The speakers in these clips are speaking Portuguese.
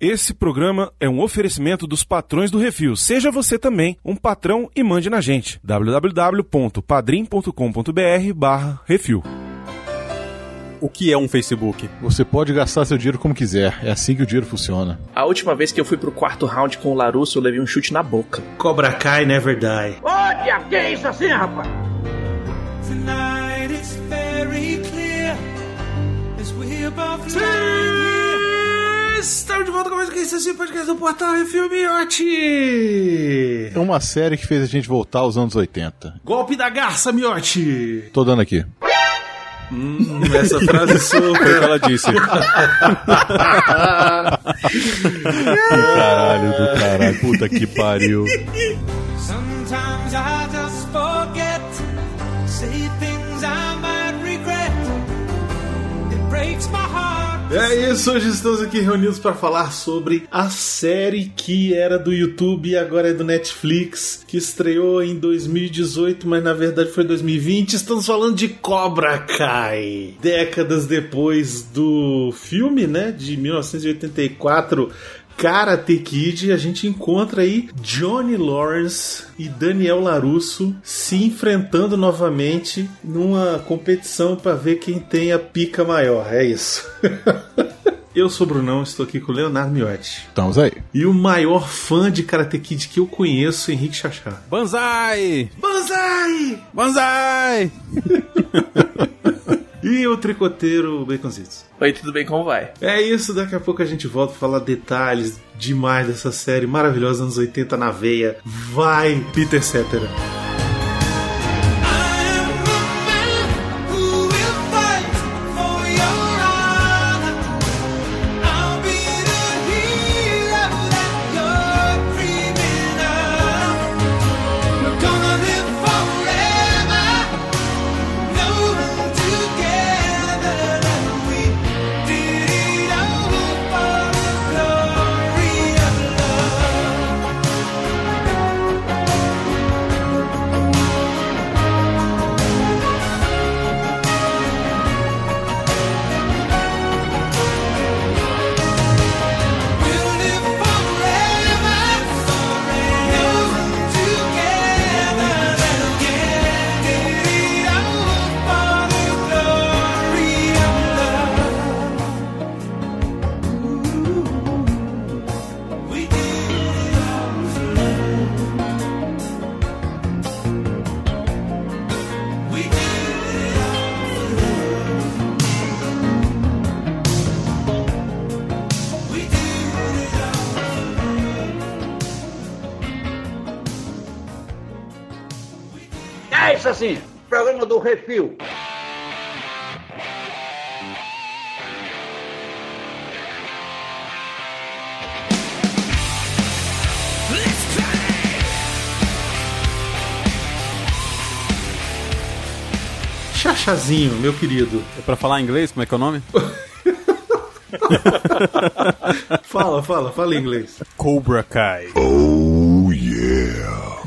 Esse programa é um oferecimento dos patrões do Refil. Seja você também um patrão e mande na gente. www.padrim.com.br barra Refil. O que é um Facebook? Você pode gastar seu dinheiro como quiser. É assim que o dinheiro funciona. A última vez que eu fui pro quarto round com o Larusso, eu levei um chute na boca. Cobra Kai Never Die. Olha, que é isso assim, rapaz? Tonight it's very clear as we're both Estamos de volta com mais um que esse podcast do Portal Refil Miotti. É uma série que fez a gente voltar aos anos 80. Golpe da garça, Miotti. Tô dando aqui. Hum, essa frase sua Foi o que ela disse. Caralho do caralho. Puta que pariu. Sometimes I just forget, say things I might regret. It breaks my heart. É isso, hoje estamos aqui reunidos para falar sobre a série que era do YouTube e agora é do Netflix, que estreou em 2018, mas na verdade foi 2020. Estamos falando de Cobra Kai. Décadas depois do filme, né, de 1984, Karate Kid, a gente encontra aí Johnny Lawrence e Daniel Larusso se enfrentando novamente numa competição para ver quem tem a pica maior. É isso. Eu sou o Brunão, estou aqui com o Leonardo Miotti. Estamos aí. E o maior fã de Karate Kid que eu conheço, Henrique Chachá. Banzai! Banzai! Banzai! E o tricoteiro Baconzitos. Oi, tudo bem? Como vai? É isso, daqui a pouco a gente volta pra falar detalhes demais dessa série maravilhosa, anos 80 na veia. Vai, Peter Cetera. Refil. Chachazinho, meu querido. É pra falar inglês, como é que é o nome? Fala, fala, fala em inglês. Cobra Kai.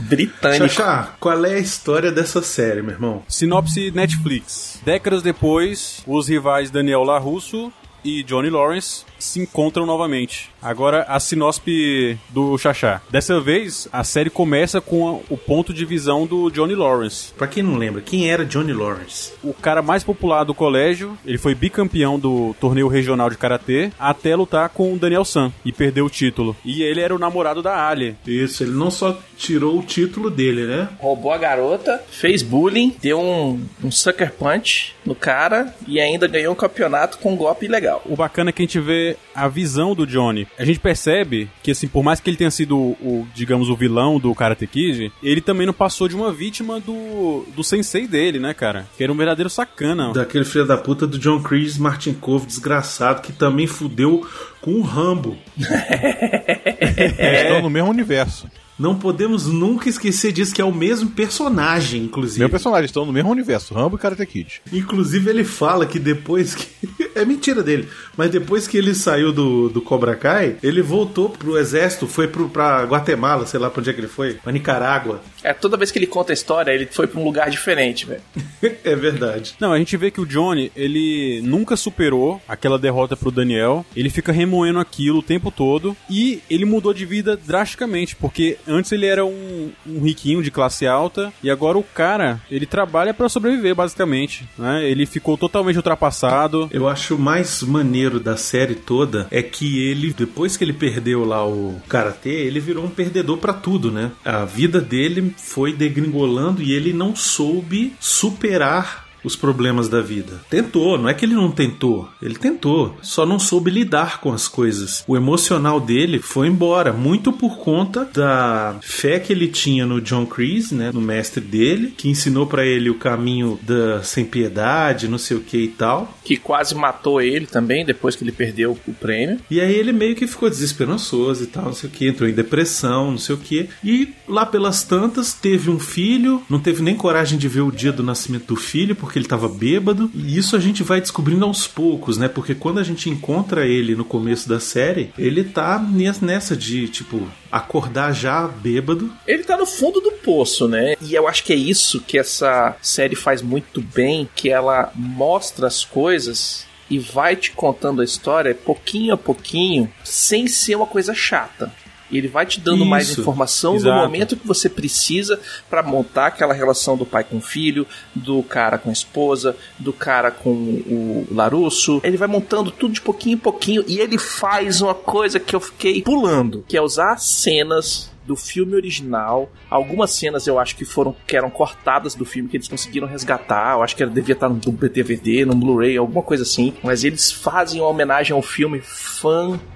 Britânico. Chachá, qual é a história dessa série, meu irmão? Sinopse Netflix. Décadas depois, os rivais Daniel LaRusso e Johnny Lawrence se encontram novamente. Agora a sinopse do Xaxá. Dessa vez, a série começa com a- o ponto de visão do Johnny Lawrence. Pra quem não lembra, quem era Johnny Lawrence? O cara mais popular do colégio, ele foi bicampeão do torneio regional de karatê até lutar com o Daniel San e perdeu o título. E ele era o namorado da Ali. Isso, ele não só tirou o título dele, né? Roubou a garota, fez bullying, deu um, um sucker punch no cara e ainda ganhou um campeonato com um golpe ilegal. O bacana é que a gente vê a visão do Johnny. A gente percebe que, assim, por mais que ele tenha sido o, digamos, o vilão do Karate Kid, ele também não passou de uma vítima do, do sensei dele, né, cara? Que era um verdadeiro sacana. Daquele filho da puta do John Chris Martin Cove, desgraçado, que também fudeu com o Rambo. Eles estão no mesmo universo. Não podemos nunca esquecer disso, que é o mesmo personagem, inclusive. Meu personagem estão no mesmo universo, Rambo e Karate Kid. Inclusive, ele fala que depois que. é mentira dele, mas depois que ele saiu do, do Cobra Kai, ele voltou pro exército, foi pro, pra Guatemala, sei lá pra onde é que ele foi, pra Nicarágua. É, toda vez que ele conta a história, ele foi pra um lugar diferente, velho. é verdade. Não, a gente vê que o Johnny, ele nunca superou aquela derrota pro Daniel. Ele fica remoendo aquilo o tempo todo. E ele mudou de vida drasticamente, porque antes ele era um, um riquinho de classe alta. E agora o cara, ele trabalha pra sobreviver, basicamente. Né? Ele ficou totalmente ultrapassado. Eu acho mais maneiro da série toda é que ele, depois que ele perdeu lá o karatê, ele virou um perdedor pra tudo, né? A vida dele foi degringolando e ele não soube superar os problemas da vida. Tentou, não é que ele não tentou, ele tentou, só não soube lidar com as coisas. O emocional dele foi embora, muito por conta da fé que ele tinha no John Kreese, né, no mestre dele, que ensinou pra ele o caminho da sem piedade, não sei o que e tal. Que quase matou ele também, depois que ele perdeu o prêmio. E aí ele meio que ficou desesperançoso e tal, não sei o que, entrou em depressão, não sei o que. E lá pelas tantas teve um filho, não teve nem coragem de ver o dia do nascimento do filho, porque ele tava bêbado. E isso a gente vai descobrindo aos poucos, né? Porque quando a gente encontra ele no começo da série, ele tá nes- nessa de, tipo, acordar já bêbado. Ele tá no fundo do poço, né? E eu acho que é isso que essa série faz muito bem, que ela mostra as coisas e vai te contando a história pouquinho a pouquinho, sem ser uma coisa chata. E ele vai te dando mais Isso, informação exato. no momento que você precisa pra montar aquela relação do pai com o filho, do cara com a esposa, do cara com o Larusso. Ele vai montando tudo de pouquinho em pouquinho e ele faz uma coisa que eu fiquei pulando, que é usar cenas do filme original. Algumas cenas eu acho que foram que eram cortadas do filme que eles conseguiram resgatar. Eu acho que devia estar no DVD, no Blu-ray, alguma coisa assim. Mas eles fazem uma homenagem ao filme fantástica.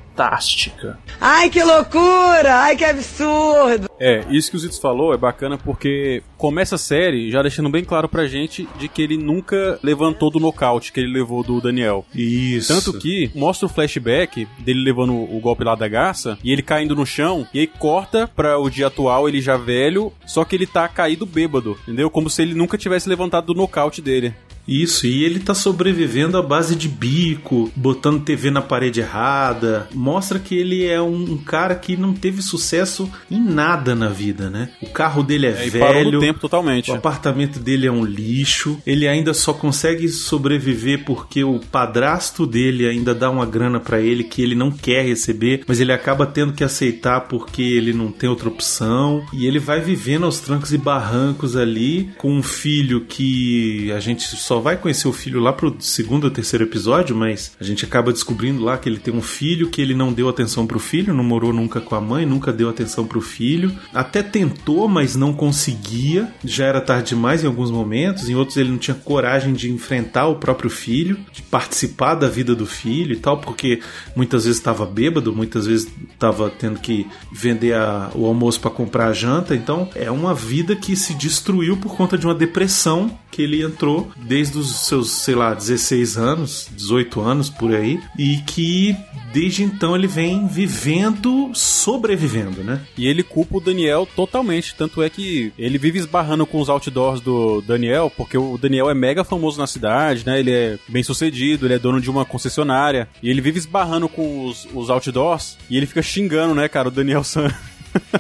Ai, que loucura! Ai, que absurdo! É, isso que o Zitos falou é bacana porque começa a série já deixando bem claro pra gente de que ele nunca levantou do nocaute que ele levou do Daniel. Isso. Tanto que mostra o flashback dele levando o golpe lá da garça e ele caindo no chão e aí corta pra o dia atual, ele já velho, só que ele tá caído bêbado, entendeu? Como se ele nunca tivesse levantado do nocaute dele. Isso, e ele tá sobrevivendo à base de bico, botando TV na parede errada. Mostra que ele é um, um cara que não teve sucesso em nada na vida, né? O carro dele é, É, velho. tempo totalmente. O apartamento dele é um lixo. Ele ainda só consegue sobreviver porque o padrasto dele ainda dá uma grana pra ele que ele não quer receber, mas ele acaba tendo que aceitar porque ele não tem outra opção. E ele vai vivendo aos trancos e barrancos ali com um filho que a gente só vai conhecer o filho lá pro segundo ou terceiro episódio, mas a gente acaba descobrindo lá que ele tem um filho que ele não deu atenção pro filho, não morou nunca com a mãe, nunca deu atenção pro filho. Até tentou, mas não conseguia. Já era tarde demais em alguns momentos, em outros ele não tinha coragem de enfrentar o próprio filho, de participar da vida do filho e tal, porque muitas vezes estava bêbado, muitas vezes estava tendo que vender a- o almoço para comprar a janta. Então é uma vida que se destruiu por conta de uma depressão que ele entrou desde os seus, sei lá, 16 anos, 18 anos por aí, e que desde então ele vem vivendo, sobrevivendo, né? E ele culpa o Daniel totalmente. Tanto é que ele vive esbarrando com os outdoors do Daniel, porque o Daniel é mega famoso na cidade, né? Ele é bem sucedido, ele é dono de uma concessionária. E ele vive esbarrando com os, os outdoors e ele fica xingando, né, cara, o Daniel San.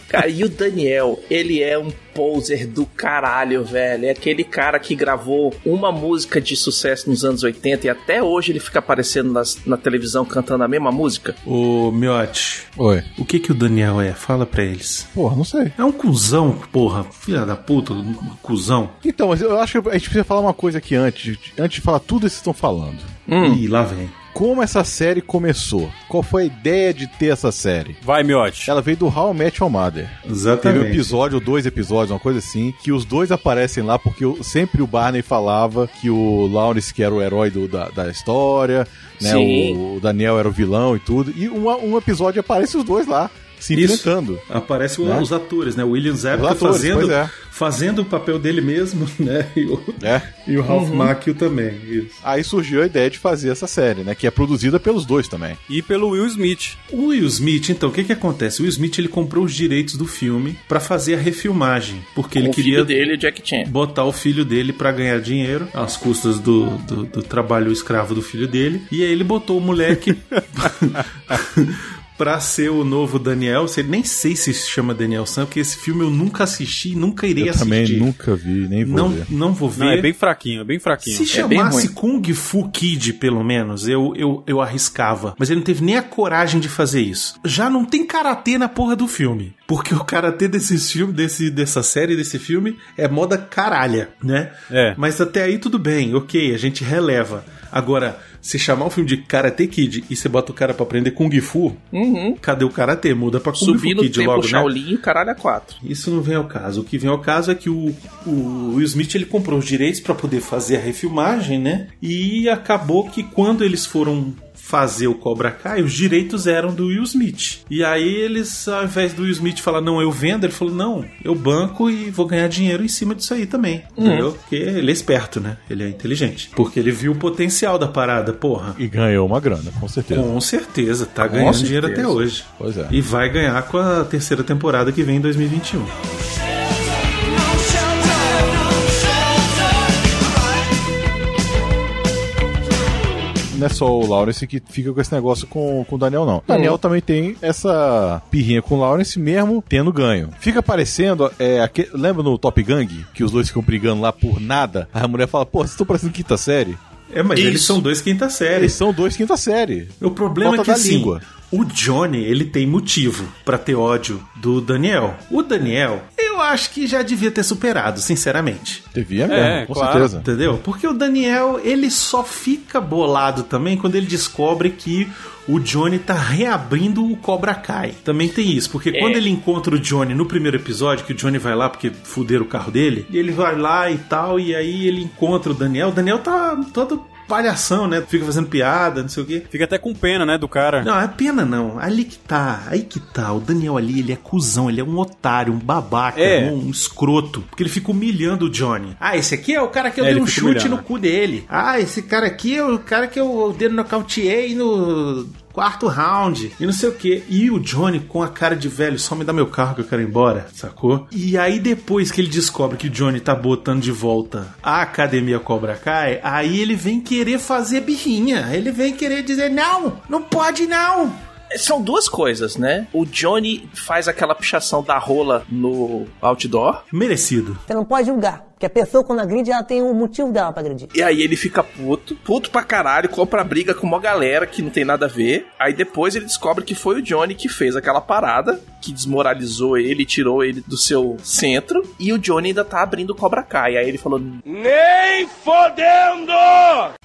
Cara, e o Daniel, ele é um poser do caralho, velho. É aquele cara que gravou uma música de sucesso nos anos 80 e até hoje ele fica aparecendo nas- na televisão cantando a mesma música. Ô, Miotti, Oi. o que que o Daniel é? Fala pra eles. Porra, não sei. É um cuzão, porra. Filha da puta, um cuzão. Então, mas eu acho que a gente precisa falar uma coisa aqui antes, antes de falar tudo isso que vocês estão falando. Ih, lá vem. Como essa série começou? Qual foi a ideia de ter essa série? Vai, Miotti. Ela veio do How I Met Your Mother. Teve Exatamente. um episódio, ou dois episódios, uma coisa assim, que os dois aparecem lá porque sempre o Barney falava que o Lawrence que era o herói do- da, da história, né? O, o Daniel era o vilão e tudo. E um, um episódio aparece os dois lá. se enfrentando. Aparece Né? os atores, né? O William Zabka fazendo, é. Fazendo o papel dele mesmo, né? E o, É. e o Ralph Macchio também. Isso. Aí surgiu a ideia de fazer essa série, né? Que é produzida pelos dois também. E pelo Will Smith. O Will Smith, então, o que que acontece? O Will Smith ele comprou os direitos do filme pra fazer a refilmagem, porque ele o queria filho dele, o Jack Chan. botar o filho dele pra ganhar dinheiro às custas do, do, do trabalho escravo do filho dele. E aí ele botou o moleque pra ser o novo Daniel. Nem sei se se chama Daniel San, porque esse filme eu nunca assisti, nunca irei Eu assistir. também nunca vi, nem vou não, ver. não vou ver. Não, é bem fraquinho, é bem fraquinho. Se É chamasse. Kung Fu Kid, pelo menos, eu, eu, eu arriscava. Mas ele não teve nem a coragem de fazer isso. Já não tem karatê na porra do filme. Porque o karatê desses filmes, desse, dessa série, desse filme, é moda caralha, né? É. Mas até aí tudo bem, ok, a gente releva. Agora, se chamar o filme de Karate Kid e você bota o cara pra aprender Kung Fu, cadê o karatê? Muda pra Kung Fu Kid tempo logo, né? Shaolin e caralho a quatro. Isso não vem ao caso. O que vem ao caso é que o, o Will Smith ele comprou os direitos para poder fazer a refilmagem, né? E acabou que quando eles foram fazer o Cobra Kai, os direitos eram do Will Smith. E aí eles, ao invés do Will Smith falar, não, eu vendo, ele falou, não, eu banco e vou ganhar dinheiro em cima disso aí também. Entendeu? Porque ele é esperto, né? Ele é inteligente. Porque ele viu o potencial da parada, porra. E ganhou uma grana, com certeza. Com certeza, tá ganhando certeza. dinheiro até hoje. Pois é. E vai ganhar com a terceira temporada que vem em 2021. Não é só o Lawrence que fica com esse negócio com, com o Daniel, não. O Daniel também tem essa pirrinha com o Lawrence mesmo tendo ganho. Fica parecendo, é, lembra no Top Gang, que os dois ficam brigando lá por nada? Aí a mulher fala, pô, vocês estão parecendo quinta série? É, mas eles Isso. são dois quinta série. Eles são dois quinta série. O problema Falta é que da assim, língua. O Johnny, ele tem motivo pra ter ódio do Daniel. O Daniel, eu acho que já devia ter superado, sinceramente. Devia mesmo, É, com claro. certeza. Entendeu? Porque o Daniel, ele só fica bolado também quando ele descobre que o Johnny tá reabrindo o Cobra Kai. Também tem isso, porque quando ele encontra o Johnny no primeiro episódio, que o Johnny vai lá porque fuderam o carro dele, e ele vai lá e tal, e aí ele encontra o Daniel. O Daniel tá todo palhação, né? Fica fazendo piada, não sei o quê. Fica até com pena, né, do cara. Não, é pena não. Ali que tá, aí que tá. O Daniel ali, ele é cuzão, ele é um otário, um babaca, É. um, escroto. Porque ele fica humilhando o Johnny. Ah, esse aqui é o cara que eu É, dei um chute humilhando. no cu dele. Ah, esse cara aqui é o cara que eu dei nocauteei no quarto round. E não sei o que. E o Johnny com a cara de velho, só me dá meu carro que eu quero ir embora, sacou? E aí depois que ele descobre que o Johnny tá botando de volta a Academia Cobra Kai, aí ele vem querer fazer birrinha. Ele vem querer dizer, não, não pode não. São duas coisas, né? O Johnny faz aquela pichação da rola no outdoor. Merecido. Você não pode julgar. Porque a pessoa, quando agride, ela tem um motivo dela pra agredir. E aí ele fica puto, puto pra caralho, compra briga com uma galera que não tem nada a ver. Aí depois ele descobre que foi o Johnny que fez aquela parada, que desmoralizou ele, tirou ele do seu centro. E o Johnny ainda tá abrindo o Cobra Kai. Aí ele falou: Nem fodendo!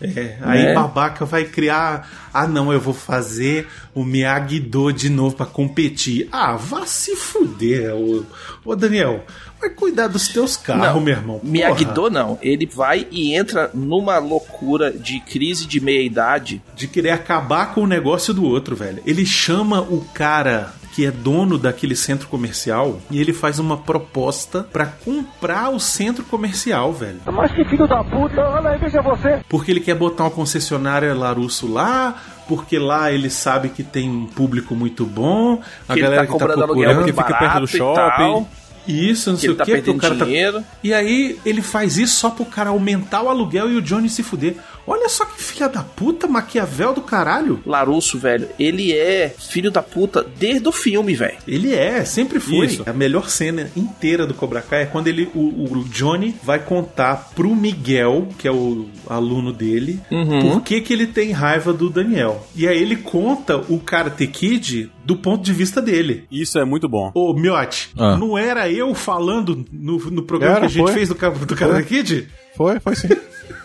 É, aí Né? babaca vai criar. Ah, não, eu vou fazer o Miyagi-Do de novo pra competir. Ah, vá se fuder, ô, ô Daniel. Vai cuidar dos teus carros, meu irmão. Porra. Miyagi-Do não. Ele vai e entra numa loucura de crise de meia-idade. De querer acabar com o negócio do outro, velho. Ele chama o cara que é dono daquele centro comercial e ele faz uma proposta pra comprar o centro comercial, velho. Mas que filho da puta, olha aí, veja você. Porque ele quer botar uma concessionária Larusso lá, porque lá ele sabe que tem um público muito bom, a Que ele galera tá que tá procurando. que fica perto barato do e shopping. Isso, não que sei o tá que, porque o perdendo cara tá... dinheiro. E aí ele faz isso só pro cara aumentar o aluguel e o Johnny se fuder. Olha só que filha da puta, Maquiavel do caralho. Larusso, velho, ele é filho da puta desde o filme, velho. Ele é, sempre foi. Isso. A melhor cena inteira do Cobra Kai é quando ele, o, o Johnny vai contar pro Miguel, que é o aluno dele, por que, que ele tem raiva do Daniel. E aí ele conta o Karate Kid do ponto de vista dele. Isso é muito bom. Ô, Miotti, Ah. não era eu falando no, no programa Era, que a gente foi. fez do, do Karate Kid? Foi, foi sim.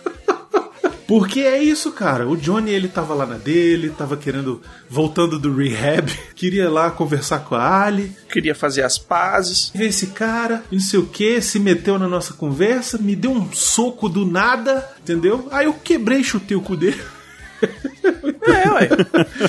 Porque é isso, cara. O Johnny, ele tava lá na dele, tava querendo, voltando do rehab, queria lá conversar com a Ali, Queria fazer as pazes. ver esse cara, não sei o que, se meteu na nossa conversa, me deu um soco do nada, entendeu? Aí eu quebrei e chutei o cu dele. É, ué.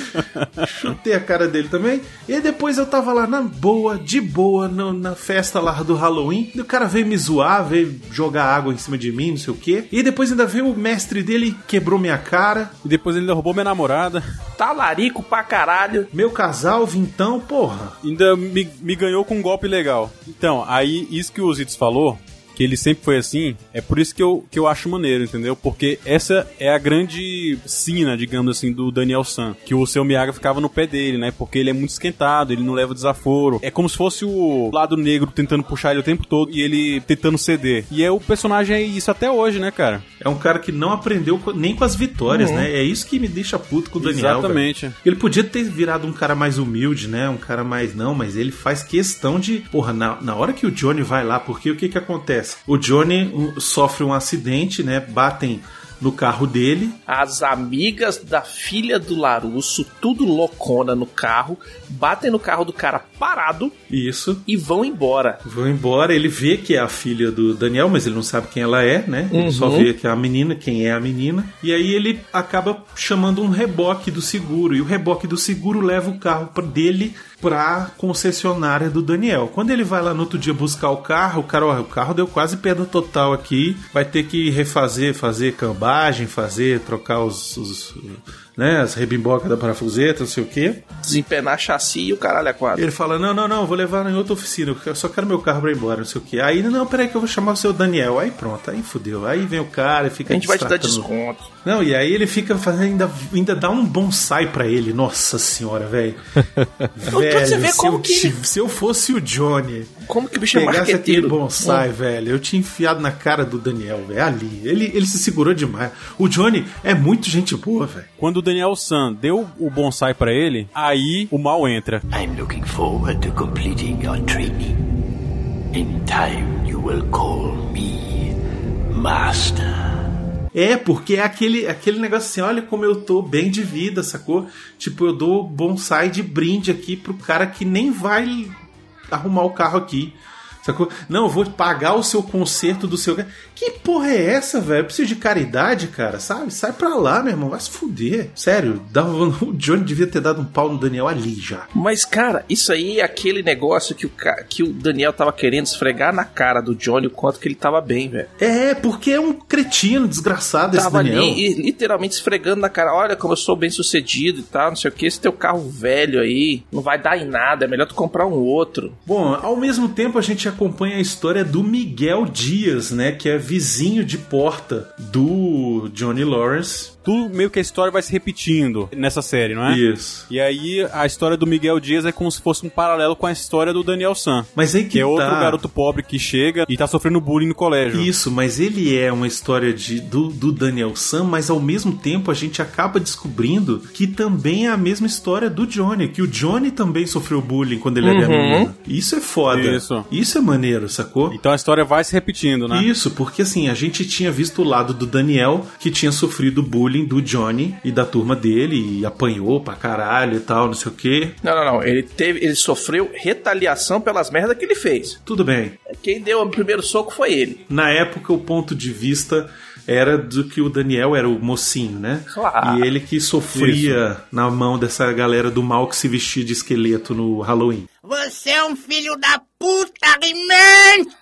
Chutei a cara dele também. E depois eu tava lá na boa, de boa, no- na festa lá do Halloween. E o cara veio me zoar, veio jogar água em cima de mim, não sei o quê. E depois ainda veio o mestre dele e quebrou minha cara. E depois ele derrubou minha namorada. Talarico pra caralho. Meu casal, vintão, porra. Ainda me, me ganhou com um golpe legal. Então, aí, isso que o Zitos falou, que ele sempre foi assim, é por isso que eu, que eu acho maneiro, entendeu? Porque essa é a grande sina, digamos assim, do Daniel San. Que o seu Miyagi ficava no pé dele, né? Porque ele é muito esquentado, ele não leva desaforo. É como se fosse o lado negro tentando puxar ele o tempo todo e ele tentando ceder. E é o personagem é isso até hoje, né, cara? É um cara que não aprendeu nem com as vitórias, né? É isso que me deixa puto com o Daniel. Uhum. Exatamente. velho. Ele podia ter virado um cara mais humilde, né? Um cara mais. Não, mas ele faz questão de. Porra, na, na hora que o Johnny vai lá, porque o que que acontece? O Johnny um, sofre um acidente, né? Batem no carro dele. As amigas da filha do Larusso, tudo loucona no carro, batem no carro do cara parado Isso. e vão embora. Vão embora, ele vê que é a filha do Daniel, mas ele não sabe quem ela é, né? Ele só vê que é a menina, quem é a menina. E aí ele acaba chamando um reboque do seguro. E o reboque do seguro leva o carro dele pra concessionária do Daniel. Quando ele vai lá no outro dia buscar o carro, o cara, ó, o carro deu quase perda total aqui. Vai ter que refazer, fazer cambagem, fazer, trocar os. os né, as rebimbocas da parafuseta, não sei o quê. Desempenar chassi e o caralho é quatro. Ele fala: Não, não, não, vou levar em outra oficina, eu só quero meu carro pra ir embora, não sei o que. Aí, não, peraí que eu vou chamar o seu Daniel. Aí pronto, aí fudeu. Aí vem o cara e fica A gente vai te dar desconto. Não, e aí ele fica fazendo, ainda, ainda dá um bonsai pra ele. Nossa senhora, velho. velho, você vê se, como eu, que se eu fosse o Johnny, Como que o bicho é pegasse aquele marqueteiro? bonsai, velho, eu tinha enfiado na cara do Daniel, velho, ali. Ele, ele se segurou demais. O Johnny é muito gente boa, velho. Quando o Daniel San deu o bonsai pra ele, aí o mal entra. I'm looking forward to completing your training. In time, you will call me Master. É, porque é aquele, aquele negócio assim, olha como eu tô bem de vida, sacou? Tipo, eu dou bonsai de brinde aqui pro cara que nem vai arrumar o carro aqui. Sacou? Não, eu vou pagar o seu conserto do seu. Que porra é essa, velho? Eu preciso de caridade, cara, sabe? Sai pra lá, meu irmão, vai se fuder. Sério, dá- o Johnny devia ter dado um pau no Daniel ali já. Mas, cara, isso aí é aquele negócio que o, ca- que o Daniel tava querendo esfregar na cara do Johnny o quanto que ele tava bem, velho. É, porque é um cretino desgraçado esse Tava Daniel. ali e, literalmente esfregando na cara. Olha como eu sou bem sucedido e tal, não sei o que. Esse teu carro velho aí não vai dar em nada. É melhor tu comprar um outro. Bom, ao mesmo tempo a gente acompanha a história do Miguel Dias, né? Que é vizinho de porta do Johnny Lawrence. Tudo meio que a história vai se repetindo nessa série, não é? Isso. E aí a história do Miguel Dias é como se fosse um paralelo com a história do Daniel San. Mas aí que, Que é outro tá. garoto pobre que chega e tá sofrendo bullying no colégio. Isso, mas ele é uma história de, do, do Daniel Sam, mas ao mesmo tempo a gente acaba descobrindo que também é a mesma história do Johnny, que o Johnny também sofreu bullying quando ele era menino. Isso é foda. Isso. Isso é maneiro, sacou? Então a história vai se repetindo, né? Isso, porque assim, a gente tinha visto o lado do Daniel, que tinha sofrido bullying do Johnny e da turma dele, e apanhou pra caralho e tal, não sei o quê. Não, não, não. Ele teve, ele sofreu retaliação pelas merdas que ele fez. Tudo bem. Quem deu o primeiro soco foi ele. Na época, o ponto de vista era do que o Daniel era o mocinho, né? Claro. E ele que sofria na mão dessa galera do mal que se vestia de esqueleto no Halloween. Você é um filho da puta, He-Man!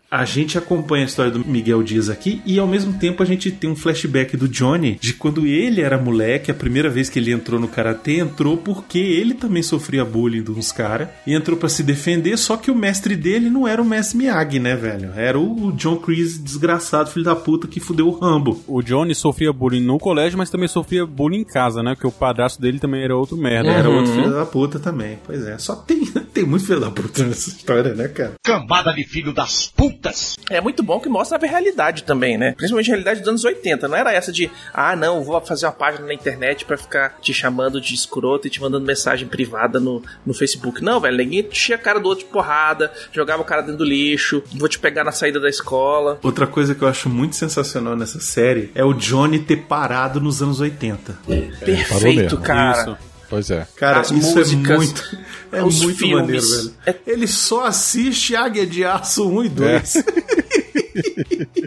A gente acompanha a história do Miguel Dias aqui e ao mesmo tempo a gente tem um flashback do Johnny de quando ele era moleque, a primeira vez que ele entrou no karatê, entrou porque ele também sofria bullying de uns caras e entrou pra se defender, só que o mestre dele não era o mestre Miyagi, né, velho? Era o John Kreese desgraçado, filho da puta que fudeu o Rambo. O Johnny sofria bullying no colégio, mas também sofria bullying em casa, né? Porque o padrasto dele também era outro merda. Era Era outro filho da puta também. Pois é, só tem, tem muito filho da puta nessa história, né, cara? Cambada de filho das putas! É muito bom que mostra a realidade também, né? Principalmente a realidade dos anos 80. Não era essa de, ah, não, vou fazer uma página na internet pra ficar te chamando de escroto e te mandando mensagem privada no, no Facebook. Não, velho, ninguém enchia a cara do outro de porrada, jogava o cara dentro do lixo, vou te pegar na saída da escola. Outra coisa que eu acho muito sensacional nessa série é o Johnny ter parado nos anos 80. Perfeito, mesmo. cara. Isso. Pois é. Cara, As isso músicas, é muito, é os muito filmes. maneiro, velho. É- Ele só assiste Águia de Aço 1 e 2.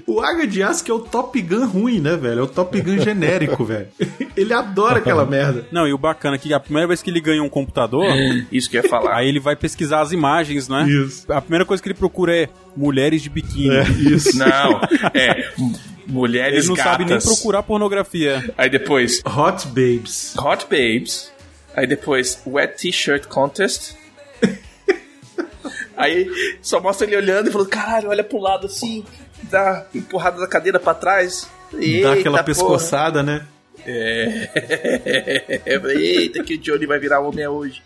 O Águia de Aço que é o Top Gun ruim, né, velho? É o Top Gun genérico, velho. Ele adora aquela merda. Não, e o bacana é que a primeira vez que ele ganha um computador, Isso que ia falar. aí ele vai pesquisar as imagens, né? Isso. A primeira coisa que ele procura é mulheres de biquíni. Isso. Não, é. Mulheres Ele não gatas. sabe nem procurar pornografia. Aí depois, Hot Babes. Hot Babes. Aí depois, Wet T-Shirt Contest. Aí só mostra ele olhando e falando: caralho, olha pro lado assim, dá empurrada da cadeira pra trás. Dá Eita, aquela porra. pescoçada, né? É. Eita, que o Johnny vai virar homem hoje.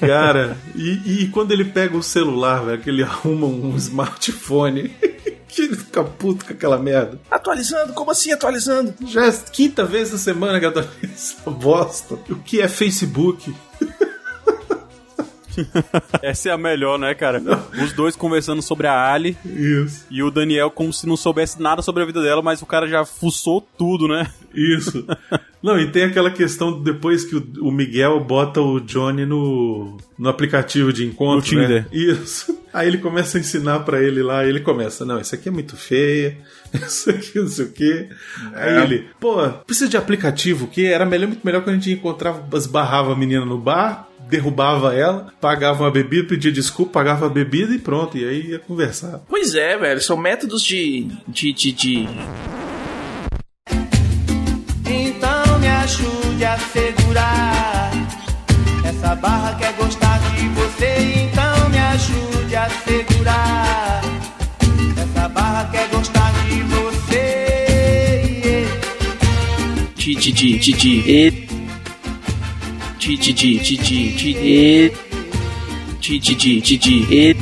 Cara, e, e quando ele pega o celular, velho, que ele arruma um smartphone, ele fica puto com aquela merda. Atualizando? Como assim atualizando? Já é quinta vez na semana que eu tô essa bosta. O que é Facebook? Essa é a melhor, né, cara? Os dois conversando sobre a Ali Isso. e o Daniel como se não soubesse nada sobre a vida dela, mas o cara já fuçou tudo, né? Isso. Não, e tem aquela questão depois que o, Miguel bota o Johnny no, no aplicativo de encontro. No Tinder. Né? Isso. Aí ele começa a ensinar pra ele lá, ele começa, não, isso aqui é muito feia, isso aqui não sei o quê. Aí ele, pô, precisa de aplicativo, que era melhor, muito melhor quando a gente encontrava, esbarrava a menina no bar, derrubava ela, pagava uma bebida, pedia desculpa, pagava a bebida e pronto, e aí ia conversar. Pois é, velho, são métodos de. de. de. de... Então me ajude a segurar. Essa barra quer gostar de você, então me ajude a segurar. Essa barra quer gostar de você. de. de. de. de. de. De. de. de. de. de. de. de. de. de. de.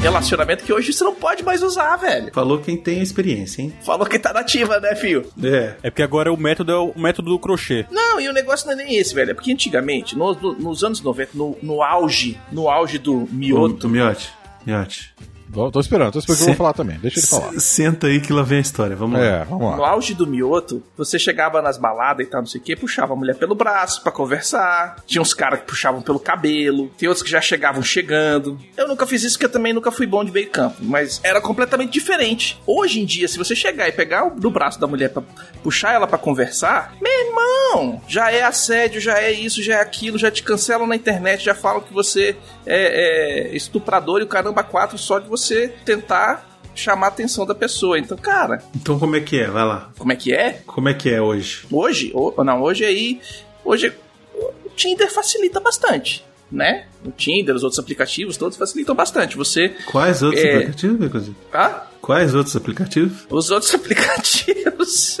Relacionamento que hoje você não pode mais usar, velho. Falou quem tem experiência, hein? Falou que tá nativa, né, filho? É. É porque agora o método é o método do crochê. Não, e o negócio não é nem esse, velho. É porque antigamente, no- no- nos anos 90, no, no auge, no auge do mioto, Miote, Miote. Tô, esperando, tô esperando que eu vou falar também. Deixa ele falar. Senta aí que lá vem a história, vamos lá. É, vamos No lá. auge do mioto, você chegava nas baladas e tal, não sei o que, puxava a mulher pelo braço pra conversar. Tinha uns caras que puxavam pelo cabelo, tem outros que já chegavam chegando. Eu nunca fiz isso porque eu também nunca fui bom de meio campo, mas era completamente diferente. Hoje em dia, se você chegar e pegar o- do braço da mulher pra puxar ela pra conversar, meu irmão, já é assédio, já é isso, já é aquilo, já te cancelam na internet, já falam que você é, é estuprador e o caramba quatro só de você tentar chamar a atenção da pessoa. Então, cara, Então como é que é? Vai lá. como é que é? Como é que é hoje? Hoje, ou, não, hoje aí, hoje o Tinder facilita bastante, né? O Tinder, os outros aplicativos, todos facilitam bastante. Você, Quais outros É. aplicativos, Becozinho? ah, Quais outros aplicativos? os outros aplicativos,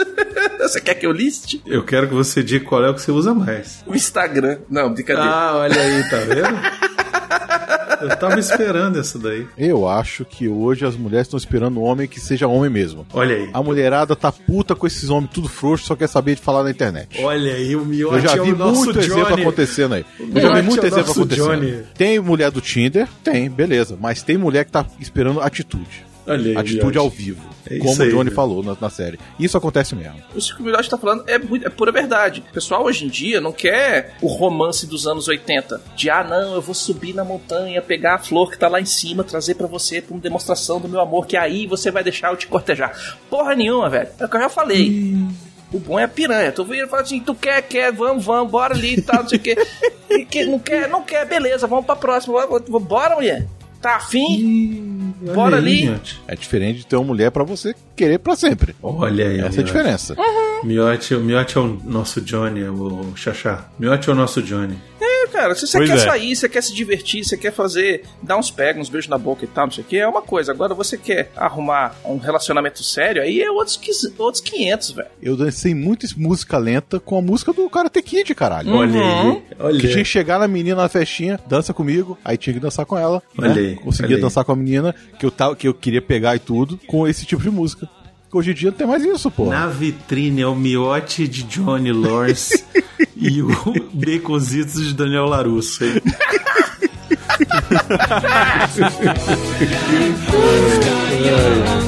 você quer que eu liste? Eu quero que você diga qual é o que você usa mais. O Instagram, não, brincadeira. Ah, olha aí, tá vendo? Eu tava esperando essa daí. Eu acho que hoje as mulheres estão esperando um homem que seja homem mesmo. Olha aí. A mulherada tá puta com esses homens tudo frouxo, só quer saber de falar na internet. Olha aí, o Miote Eu já é vi nosso muito exemplo acontecendo aí. Eu já vi é muito o exemplo acontecendo. Johnny. Tem mulher do Tinder? Tem, beleza. Mas tem mulher que tá esperando atitude. Olha aí, Atitude ao vivo. É isso como aí, o Johnny falou na, na série. Isso acontece mesmo. Isso que o Milhote tá falando é, muito- é pura verdade. O pessoal hoje em dia não quer o romance dos anos 80. De, ah, não, eu vou subir na montanha, pegar a flor que tá lá em cima, trazer pra você pra uma demonstração do meu amor, que aí você vai deixar eu te cortejar. Porra nenhuma, velho. É o que eu já falei. O bom é a piranha. Tu vira e fala assim, tu quer, quer, vamos, vamos, bora ali e tal, não sei o quê. E que não quer, não quer, beleza, vamos pra próxima. Bora, Bora, mulher. Tá afim? Olha Bora aí, ali. Miote. É diferente de ter uma mulher pra você querer pra sempre. Olha aí, Essa é a diferença. Miote, o Miote é o nosso Johnny, é o Xaxá. Miote é o nosso Johnny. Cara, se você Pois quer é. sair, você quer se divertir, você quer fazer, dar uns pegos, uns beijos na boca e tal, não sei o que, é uma coisa. Agora você quer arrumar um relacionamento sério, aí é outros, outros 500, velho. Eu dancei muito música lenta com a música do Karate Kid, caralho. Olha Uhum. aí. Olha Que tinha que chegar na menina na festinha, dança comigo, aí tinha que dançar com ela. Olha né? aí, Conseguia olha aí. dançar com a menina que eu, tava, que eu queria pegar e tudo, com esse tipo de música. Hoje em dia não tem mais isso, pô. Na vitrine é o miote de Johnny Lawrence e o baconzitos de Daniel Larusso.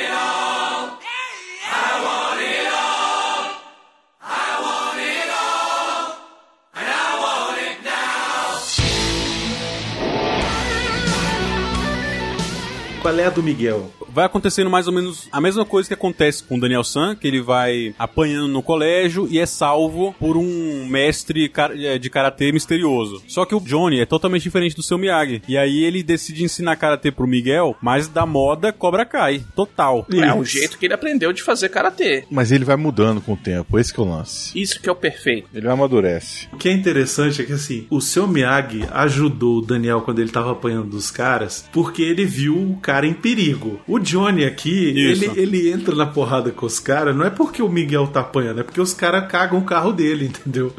Qual é a do Miguel? Vai acontecendo mais ou menos a mesma coisa que acontece com o Daniel San, que ele vai apanhando no colégio e é salvo por um mestre eh, de karatê misterioso. Só que o Johnny é totalmente diferente do seu Miyagi. E aí ele decide ensinar karatê pro Miguel, mas da moda Cobra Kai, total. É o jeito que ele aprendeu de fazer karatê. Mas ele vai mudando com o tempo, esse que é o lance. Isso que é o perfeito. Ele amadurece. O que é interessante é que assim, o seu Miyagi ajudou o Daniel quando ele tava apanhando dos caras, porque ele viu o cara em perigo. O Johnny aqui, Isso. ele, ele entra na porrada com os caras, não é porque o Miguel tá apanhando, é porque os caras cagam o carro dele, entendeu?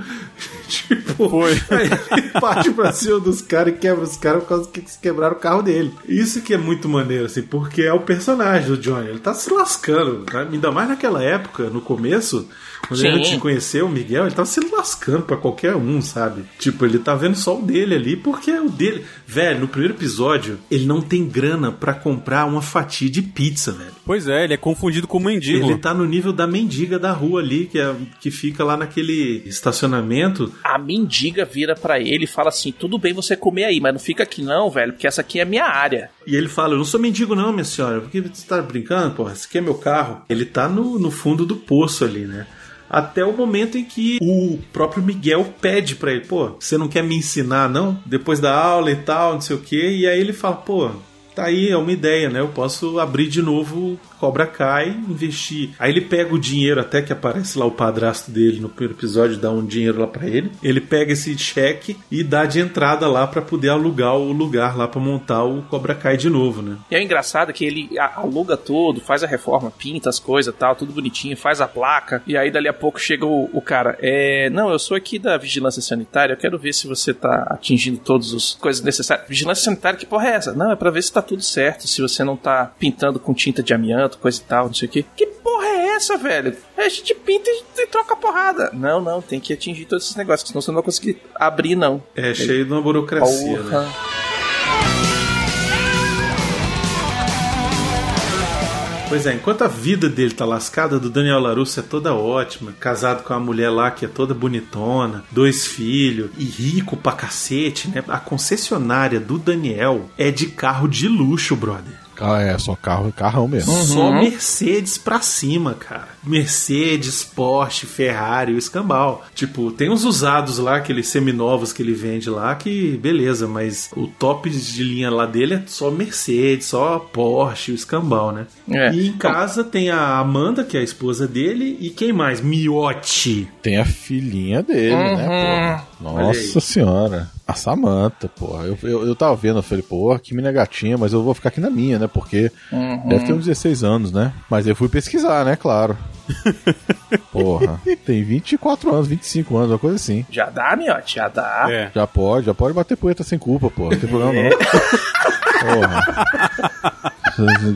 Tipo, Foi. aí ele parte pra cima dos caras e quebra os caras por causa que eles quebraram o carro dele. Isso que é muito maneiro, assim, porque é o personagem do Johnny, ele tá se lascando, né? ainda mais naquela época, no começo, quando Sim. a gente conheceu o Miguel, ele tava se lascando pra qualquer um, sabe? Tipo, ele tá vendo só o dele ali, porque é o dele. Velho, no primeiro episódio, ele não tem grana pra comprar uma fatia de pizza, velho. Pois é, ele é confundido com mendigo. Ele tá no nível da mendiga da rua ali, que, é, que fica lá naquele estacionamento. A mendiga vira pra ele e fala assim: tudo bem você comer aí, mas não fica aqui não, velho, porque essa aqui é a minha área. E ele fala: Eu não sou mendigo, não, minha senhora. Porque você tá brincando, porra? Esse aqui é meu carro. Ele tá no, no fundo do poço ali, né? Até o momento em que o próprio Miguel pede pra ele: Pô, você não quer me ensinar, não? Depois da aula e tal, não sei o quê. E aí ele fala: Pô, tá aí, é uma ideia, né? Eu posso abrir de novo Cobra Kai, investir. Aí ele pega o dinheiro, até que aparece lá o padrasto dele no primeiro episódio, dá um dinheiro lá pra ele. Ele pega esse cheque e dá de entrada lá pra poder alugar o lugar lá pra montar o Cobra Kai de novo, né? E é engraçado que ele aluga tudo, faz a reforma, pinta as coisas tal, tudo bonitinho, faz a placa. E aí dali a pouco chega o, o cara, é, não, eu sou aqui da vigilância sanitária, eu quero ver se você tá atingindo todas as coisas necessárias. Vigilância sanitária, que porra é essa? Não, é pra ver se tá tudo certo, se você não tá pintando com tinta de amianto, coisa e tal, não sei o quê. Que porra é essa, velho? A gente pinta e, troca porrada. Não, não, tem que atingir todos esses negócios, senão você não vai conseguir abrir, não. É cheio de uma burocracia, Porra. né? Pois é, enquanto a vida dele tá lascada, do Daniel Larusso é toda ótima, casado com uma mulher lá que é toda bonitona, dois filhos e rico pra cacete, né? A concessionária do Daniel é de carro de luxo, brother. Ah, é, só carro, carrão mesmo. Só Mercedes pra cima, cara. Mercedes, Porsche, Ferrari, o escambau. Tipo, tem uns usados lá, aqueles seminovos que ele vende lá, que beleza, mas o top de linha lá dele é só Mercedes, só Porsche, o escambau, né? É. E em casa tem a Amanda, que é a esposa dele, e quem mais? Miotti. Tem a filhinha dele, né, porra? Olha aí. Nossa senhora. A Samantha, porra. Eu, eu, eu tava vendo, eu falei, porra, que mina gatinha, mas eu vou ficar aqui na minha, né? Porque deve ter uns 16 anos, né? Mas eu fui pesquisar, né? Claro. Porra. Tem 24 anos, 25 anos, uma coisa assim. Já dá, miote, já dá. É. Já pode, já pode bater poeta sem culpa, porra. Não tem problema não. Porra.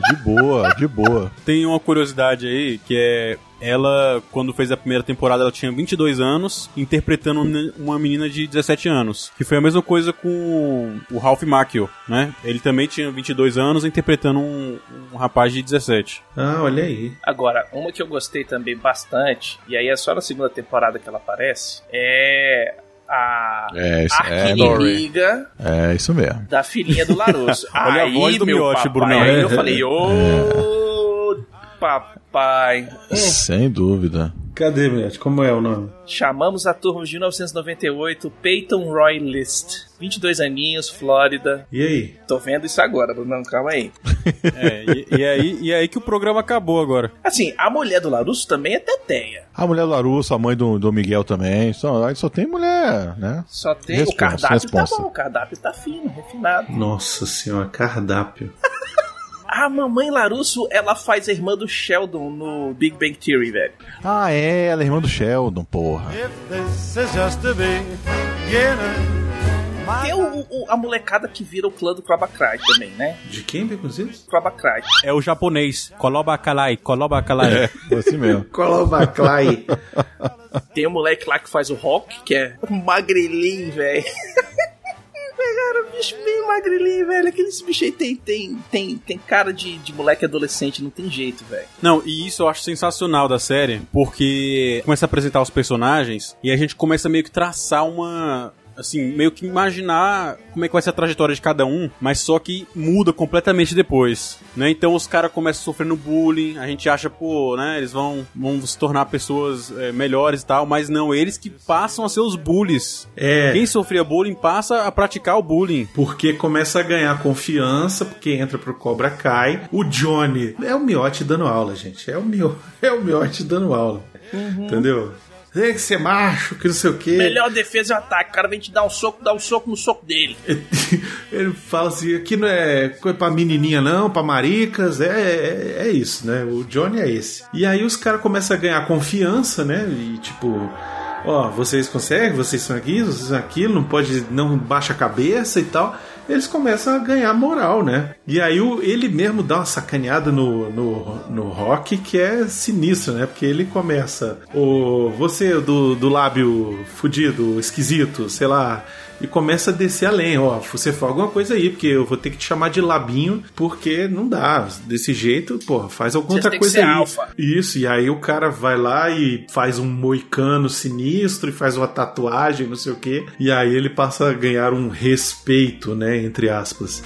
De boa, de boa. Tem uma curiosidade aí, que é ela, quando fez a primeira temporada, ela tinha 22 anos, interpretando um- uma menina de 17 anos. Que foi a mesma coisa com o Ralph Macchio, né? Ele também tinha 22 anos, interpretando um, um rapaz de 17. Ah, olha aí. Agora, uma que eu gostei também bastante, e aí é só na segunda temporada que ela aparece, é a É, isso é, arqui-inimiga é isso mesmo. da filhinha do Larusso. Olha a aí, voz do meu miote, papai, Brunão. Aí eu É. falei, ô papai. Sem dúvida. Cadê, Miotti? Como é o nome? Chamamos a turma de 1998, Peyton Roy List. 22 aninhos, Flórida. E aí? Tô vendo isso agora, Brunão, calma aí. É, e, e aí, e aí que o programa acabou agora. Assim, a mulher do Larusso também é teteia. A mulher do Larusso, a mãe do, do Miguel também. Só, aí só tem mulher, né? Só tem Responsa, o cardápio responsa. tá bom, o cardápio tá fino, refinado. Nossa senhora, cardápio. A mamãe Larusso, ela faz a irmã do Sheldon no Big Bang Theory, velho. Ah, é, ela é irmã do Sheldon, porra. Tem o, o- a molecada que vira o clã do Cry também, né? De quem, Baconzitos? Cobra Cry. É o japonês. Kolobakalai, Kolobakalai. É, assim mesmo. Colobaclay. Tem o moleque lá que faz o rock, que é magrelinho, velho. Bicho bem magrelinho, velho. Aqueles bichos aí tem, tem, tem, tem cara de, de moleque adolescente, não tem jeito, velho. Não, e isso eu acho sensacional da série, porque começa a apresentar os personagens e a gente começa meio que traçar uma. Assim, meio que imaginar como é que vai ser a trajetória de cada um, mas só que muda completamente depois, né? Então os caras começam sofrendo bullying, a gente acha, pô, né, eles vão, vão se tornar pessoas é, melhores e tal, mas não, eles que passam a ser os bullies. É. Quem sofria bullying passa a praticar o bullying. Porque começa a ganhar confiança, porque entra pro Cobra Kai. O Johnny é o miote dando aula, gente. É o, mio, é o miote dando aula. Entendeu? Tem que ser macho, que não sei o quê. Melhor defesa é o ataque. O cara vem te dar um soco, dá um soco no soco dele. Ele fala assim: aqui não é coisa pra menininha, não, pra maricas. É, é, é isso, né? O Johnny é esse. E aí os caras começam a ganhar confiança, né? E tipo. Ó, vocês conseguem, vocês são aqui, vocês são aquilo, não pode, não baixa a cabeça e tal. Eles começam a ganhar moral, né? E aí o, ele mesmo dá uma sacaneada no, no, no rock que é sinistro, né? Porque ele começa, o você do, do lábio fudido, esquisito, sei lá, e começa a descer além, ó, você faz alguma coisa aí, porque eu vou ter que te chamar de labinho, porque não dá, desse jeito, porra, faz alguma outra coisa aí. alfa. Isso, e aí o cara vai lá e faz um moicano sinistro e faz uma tatuagem, não sei o quê, e aí ele passa a ganhar um respeito, né, entre aspas.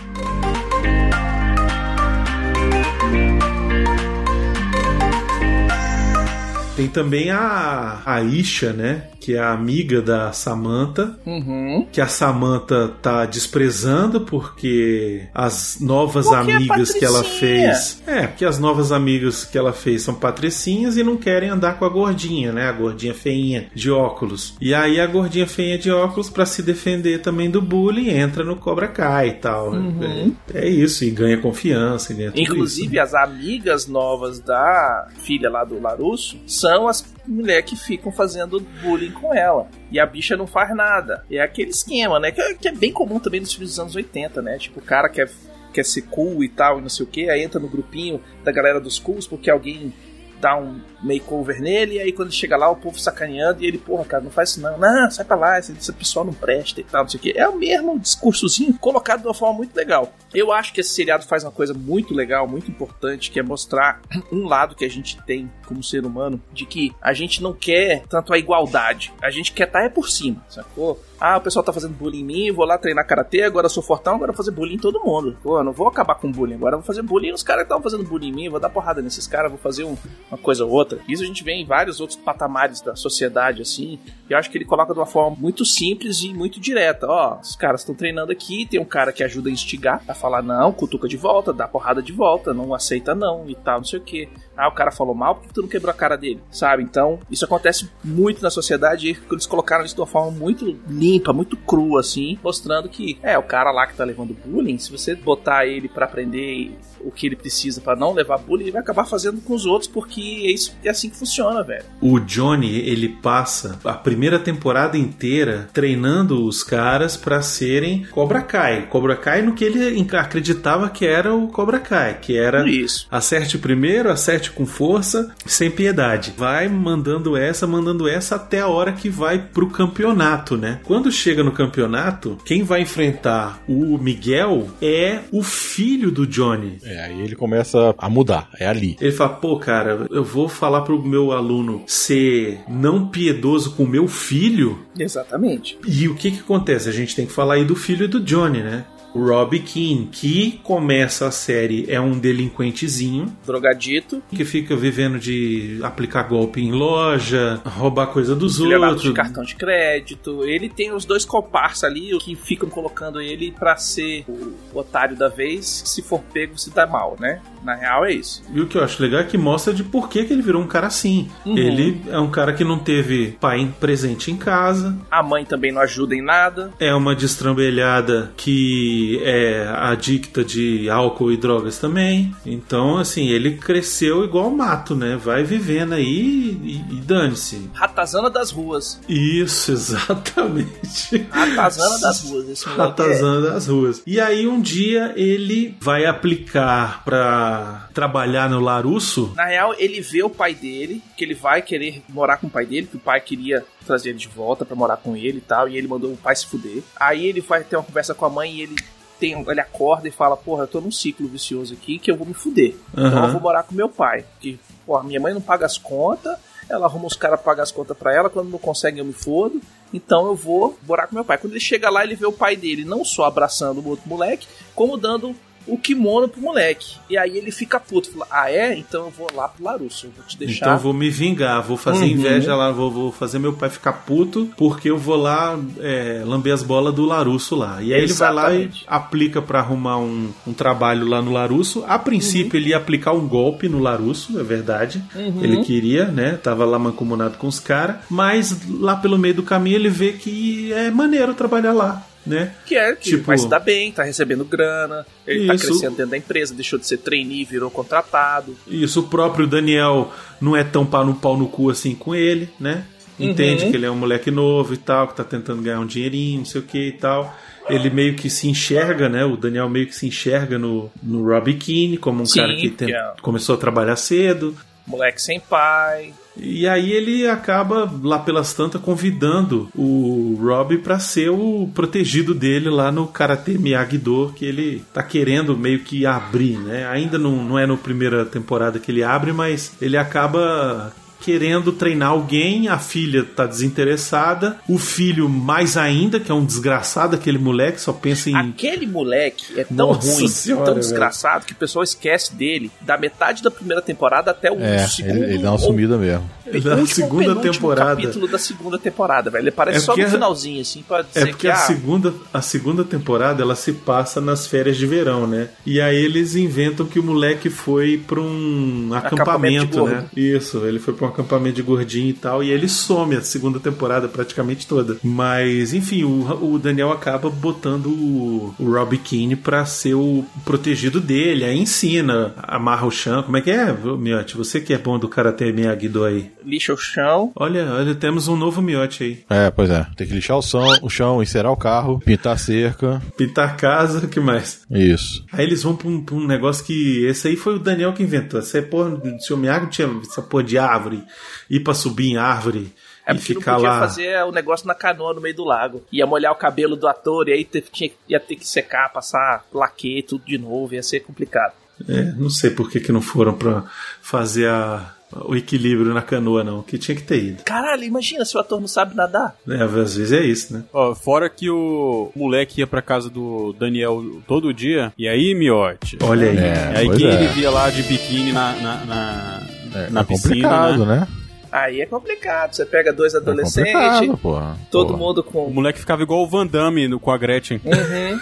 Tem também a, a Isha, né? Que é a amiga da Samantha. Uhum. Que a Samantha tá desprezando porque as novas Porque é amigas que ela fez. É, porque as novas amigas que ela fez são patricinhas e não querem andar com a gordinha, né? A gordinha feinha de óculos. E aí a gordinha feinha de óculos, pra se defender também do bullying, entra no Cobra Kai e tal. Uhum. É, é isso, e ganha confiança. E ganha Inclusive, isso, as amigas novas da filha lá do Larusso são as mulheres que ficam fazendo bullying com ela. E a bicha não faz nada. É aquele esquema, né? Que é, que é bem comum também nos filmes dos anos 80, né? Tipo, o cara quer, quer ser cool e tal, e não sei o que, aí entra no grupinho da galera dos cools porque alguém dá um makeover nele, e aí quando ele chega lá, o povo sacaneando, e ele, porra, cara, não faz isso não. Não, sai pra lá, esse, esse pessoal não presta e tal, não sei o que. É o mesmo discursozinho colocado de uma forma muito legal. Eu acho que esse seriado faz uma coisa muito legal, muito importante, que é mostrar um lado que a gente tem como ser humano, de que a gente não quer tanto a igualdade, a gente quer estar é por cima, sacou? Ah, o pessoal tá fazendo bullying em mim, vou lá treinar karatê, agora sou fortão, agora vou fazer bullying em todo mundo. Pô, não vou acabar com bullying, agora vou fazer bullying nos caras que estavam fazendo bullying em mim, vou dar porrada nesses caras, vou fazer um- uma coisa ou outra. Isso a gente vê em vários outros patamares da sociedade, assim, e eu acho que ele coloca de uma forma muito simples e muito direta. Ó, os caras estão treinando aqui, tem um cara que ajuda a instigar, a falar não, cutuca de volta, dá porrada de volta, não aceita não e tal, não sei o que. Ah, o cara falou mal, por que tu não quebrou a cara dele? Sabe? Então, isso acontece muito na sociedade e eles colocaram isso de uma forma muito limpa, muito crua, assim, mostrando que é o cara lá que tá levando bullying, se você botar ele pra aprender o que ele precisa pra não levar bullying, ele vai acabar fazendo com os outros, porque é, isso, é assim que funciona, velho. O Johnny, ele passa a primeira temporada inteira treinando os caras pra serem Cobra Kai. Cobra Kai no que ele acreditava que era o Cobra Kai, que era Isso. acerte primeiro, acerte com força, sem piedade. Vai mandando essa, mandando essa até a hora que vai pro campeonato, né? Quando chega no campeonato, quem vai enfrentar o Miguel é o filho do Johnny. É, aí ele começa a mudar, é ali. Ele fala, pô, cara, eu vou falar pro meu aluno ser não piedoso com o meu filho. Exatamente. E o que que acontece? A gente tem que falar aí do filho do Johnny, né? O Robbie Keane, que começa a série, é um delinquentezinho Drogadito, que fica vivendo de aplicar golpe em loja, roubar coisa dos estelionato outros. de cartão de crédito. Ele tem os dois comparsas ali que ficam colocando ele pra ser o otário da vez. Se for pego, se dá mal, né? Na real é isso. E o que eu acho legal é que mostra de por que, que ele virou um cara assim. Uhum. Ele é um cara que não teve pai presente em casa, A mãe também não ajuda em nada. é uma destrambelhada que é adicta de álcool e drogas também. Então, assim, ele cresceu igual mato, né? Vai vivendo aí e, e dane-se. Ratazana das ruas. Isso, exatamente. Ratazana das ruas. Esse moleque Ratazana das ruas. E aí um dia ele vai aplicar pra trabalhar no Larusso. Na real, ele vê o pai dele, que ele vai querer morar com o pai dele, que o pai queria trazer ele de volta pra morar com ele e tal, e ele mandou o pai se fuder. Aí ele vai ter uma conversa com a mãe e ele tem, ele acorda e fala, porra, eu tô num ciclo vicioso aqui que eu vou me fuder. Então Aham. eu vou morar com meu pai. Que, porra, minha mãe não paga as contas, ela arruma os caras pagar as contas pra ela, quando não conseguem eu me fodo. Então eu vou morar com meu pai. Quando ele chega lá, ele vê o pai dele não só abraçando o outro moleque, como dando o kimono pro moleque. E aí ele fica puto. Fala, ah é? Então eu vou lá pro Larusso. Eu vou te deixar. Então eu vou me vingar, vou fazer Uhum. inveja lá, vou, vou fazer meu pai ficar puto, porque eu vou lá é, lamber as bolas do Larusso lá. E aí ele vai lá e Exatamente. aplica pra arrumar um, um trabalho lá no Larusso. A princípio ele ia aplicar um golpe no Larusso, é verdade. Uhum. Ele queria, né? Tava lá mancomunado com os caras. Mas lá pelo meio do caminho ele vê que é maneiro trabalhar lá. Né? Que é, que Tipo- vai se dar bem, tá recebendo grana, ele tá Isso. crescendo dentro da empresa, deixou de ser trainee, virou contratado. Isso, o próprio Daniel não é tão pau no pau no cu assim com ele, né? Entende Uhum. que ele é um moleque novo e tal, que tá tentando ganhar um dinheirinho, não sei o que e tal. Ele meio que se enxerga, né? O Daniel meio que se enxerga no, no Robbie Keane como um Sim, cara que tem- é- começou a trabalhar cedo. Moleque sem pai. E aí ele acaba, lá pelas tantas, convidando o Robbie pra ser o protegido dele lá no Karate Miyagi-Do, que ele tá querendo meio que abrir, né? Ainda não, não é na primeira temporada que ele abre, mas ele acaba querendo treinar alguém, a filha tá desinteressada, o filho mais ainda, que é um desgraçado, aquele moleque, só pensa em... Aquele moleque é tão Nossa ruim, Senhora, tão velho. desgraçado, que o pessoal esquece dele da metade da primeira temporada até o É, segundo. ele, ele dá uma ou sumida mesmo. Da segunda temporada. capítulo da segunda temporada, velho. Ele aparece É só no finalzinho, assim, pra dizer É porque que a ah, segunda, a segunda temporada ela se passa nas férias de verão, né? E aí eles inventam que o moleque foi pra um Acampamento acampamento, né? Isso, ele foi pra um acampamento de gordinho e tal, e ele some a segunda temporada praticamente toda. Mas, enfim, o, o Daniel acaba botando o, o Robbie Keane pra ser o protegido dele, aí ensina, amarra o chão. Como é que é, Miotti? Você que é bom do Karate Miyagi-Do aí. lixa o chão. Olha, olha, temos um novo Miotti aí. É, pois é. Tem que lixar o chão, o chão, encerar o carro, pintar a cerca. Pintar a casa, o que mais? Isso. Aí eles vão pra um, pra um negócio que. Esse aí foi o Daniel que inventou. Essa é porra, o seu Miyagi tinha essa porra de árvore, ir pra subir em árvore É e porque não ficar podia lá. fazer o negócio na canoa no meio do lago. Ia molhar o cabelo do ator e aí tinha, ia ter que secar, passar laque, tudo de novo, ia ser complicado. É, não sei por que, que não foram pra fazer a- o equilíbrio na canoa, não. Que tinha que ter ido. Caralho, imagina se o ator não sabe nadar. É, às vezes é isso, né? Ó, fora que o moleque ia pra casa do Daniel todo dia, e aí, miote? Olha aí. É, aí quem é. ele via lá de biquíni na, na, na, É, na é piscina, complicado, né? né? Aí é complicado. Você pega dois É adolescentes, complicado, porra. todo Porra. mundo O com. moleque ficava igual o Van Damme no, com a Gretchen. Uhum.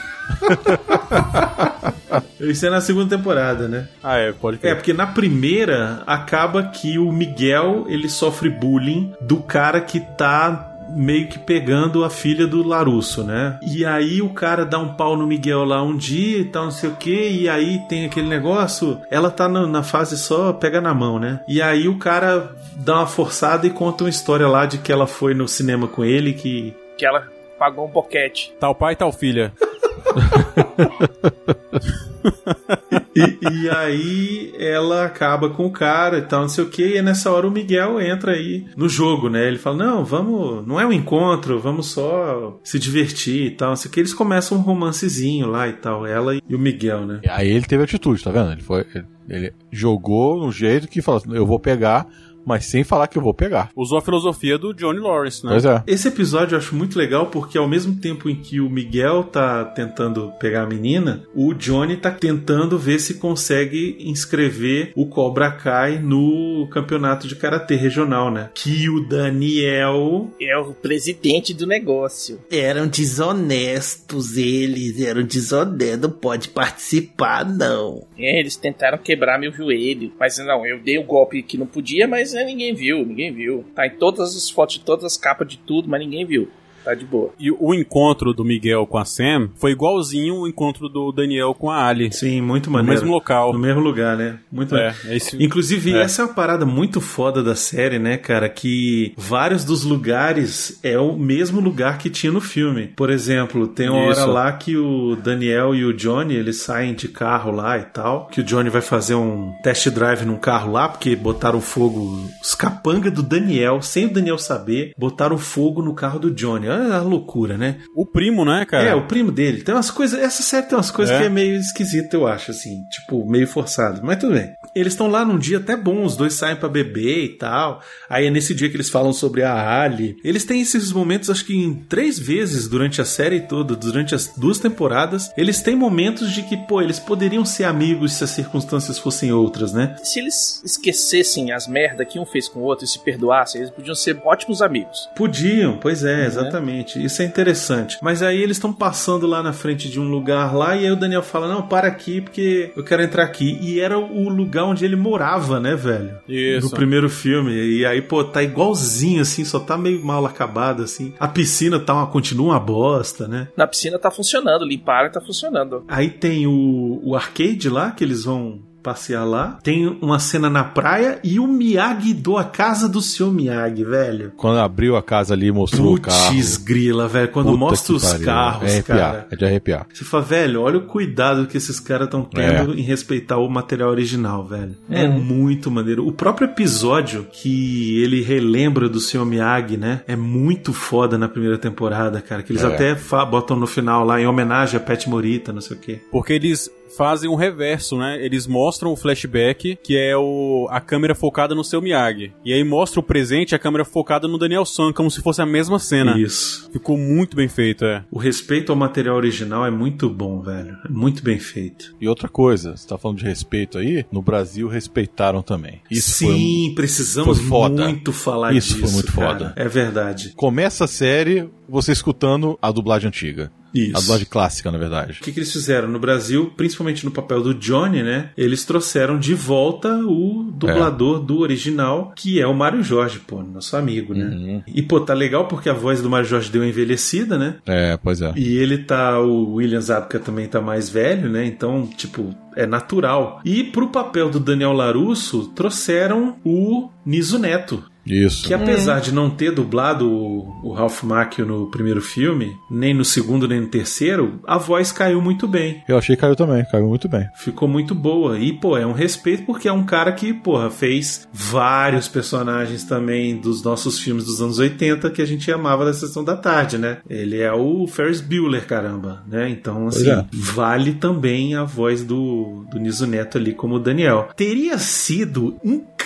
Isso é na segunda temporada, né? Ah, é, pode É, crer. porque na primeira acaba que o Miguel ele sofre bullying do cara que tá meio que pegando a filha do Larusso, né? E aí o cara dá um pau no Miguel lá um dia e tal, não sei o que, e aí tem aquele negócio, ela tá na, na fase só pega na mão, né? E aí o cara dá uma forçada e conta uma história lá de que ela foi no cinema com ele, que Que ela pagou um boquete. Tal pai, tal filha. e, e aí ela acaba com o cara e tal, não sei o que, e nessa hora o Miguel entra aí no jogo, né? Ele fala: Não, vamos, não é um encontro, vamos só se divertir e tal, não sei o que. Eles começam um romancezinho lá e tal, ela e o Miguel, né? Aí ele teve atitude, tá vendo? Ele foi. Ele, ele jogou no jeito que falou assim, eu vou pegar, mas sem falar que eu vou pegar. Usou a filosofia do Johnny Lawrence, né? Pois é. Esse episódio eu acho muito legal porque ao mesmo tempo em que o Miguel tá tentando pegar a menina, o Johnny tá tentando ver se consegue inscrever o Cobra Kai no campeonato de karatê regional, né? Que o Daniel É o presidente do negócio. Eram desonestos eles, eram desonestos, não pode participar não. É, eles tentaram quebrar meu joelho. Mas não, eu dei o golpe que não podia, mas é, ninguém viu, ninguém viu. Tá em todas as fotos todas as capas de tudo, mas ninguém viu. Tá de boa. E o encontro do Miguel com a Sam foi igualzinho o encontro do Daniel com a Ali. Sim, muito No maneiro. mesmo local. No mesmo lugar, né? Muito É, maneiro. é esse- Inclusive, é. essa é uma parada muito foda da série, né, cara? Que vários dos lugares é o mesmo lugar que tinha no filme. Por exemplo, tem uma Isso. hora lá que o Daniel e o Johnny, eles saem de carro lá e tal, que o Johnny vai fazer um test drive num carro lá, porque botaram fogo, os capanga do Daniel, sem o Daniel saber, botaram fogo no carro do Johnny. Olha a loucura, né? O primo, né, cara? É, o primo dele. Tem umas coisas. Essa série tem umas coisas É. que é meio esquisito, eu acho, assim. Tipo, meio forçado. Mas tudo bem. Eles estão lá num dia até bom, os dois saem pra beber e tal. Aí é nesse dia que eles falam sobre a Ali. Eles têm esses momentos, acho que em três vezes durante a série toda, durante as duas temporadas. Eles têm momentos de que, pô, eles poderiam ser amigos se as circunstâncias fossem outras, né? Se eles esquecessem as merda que um fez com o outro e se perdoassem, eles podiam ser ótimos amigos. Podiam, pois é, exatamente. Isso é interessante. Mas aí eles estão passando lá na frente de um lugar lá e aí o Daniel fala: Não, para aqui porque eu quero entrar aqui. E era o lugar onde ele morava, né, velho? Isso. No primeiro filme. E aí, pô, tá igualzinho, assim, só tá meio mal acabado, assim. A piscina tá uma, continua uma bosta, né? Na piscina tá funcionando, limparam e tá funcionando. Aí tem o, o arcade lá, que eles vão passear lá. Tem uma cena na praia e o Miyagi do A Casa do Seu Miyagi, velho. Quando abriu a casa ali e mostrou o carro. Putz, grila, velho. Quando Puta mostra que os pariu. carros, é de arrepiar, cara. É de arrepiar. Você fala, velho, olha o cuidado que esses caras estão tendo em respeitar o material original, velho. É Uhum. muito maneiro. O próprio episódio que ele relembra do Sr. Miyagi, né? É muito foda na primeira temporada, cara. Que eles É. até fa- botam no final lá em homenagem a Pet Morita, não sei o quê. Porque eles fazem o reverso, né? Eles mostram o flashback, que é o, a câmera focada no seu Miyagi. E aí mostra o presente, a câmera focada no Daniel San, como se fosse a mesma cena. Isso. Ficou muito bem feito, é. O respeito ao material original é muito bom, velho. É muito bem feito. E outra coisa, você tá falando de respeito aí? No Brasil respeitaram também. Isso Sim, foi, precisamos foi muito falar Isso disso. foi muito cara. foda. É verdade. Começa a série você escutando a dublagem antiga. Isso. A dublagem clássica, na verdade. O que, que eles fizeram no Brasil, principalmente no papel do Johnny, né? Eles trouxeram de volta o dublador do original, que é o Mário Jorge, pô, nosso amigo, né? Uhum. E, pô, tá legal porque a voz do Mário Jorge deu uma envelhecida, né? É, pois é. E ele tá. O William Zabka também tá mais velho, né? Então, tipo, é natural. E pro papel do Daniel Larusso, trouxeram o Niso Neto. Isso. Que apesar de não ter dublado o, o Ralph Macchio no primeiro filme, nem no segundo nem no terceiro, a voz caiu muito bem. Eu achei que caiu também, caiu muito bem. Ficou muito boa. E, pô, é um respeito porque é um cara que, porra, fez vários personagens também dos nossos filmes dos anos 80 que a gente amava da sessão da tarde, né? Ele é o Ferris Bueller, caramba, né? Então, assim, é. vale também a voz do, do Niso Neto ali como o Daniel. Teria sido incrível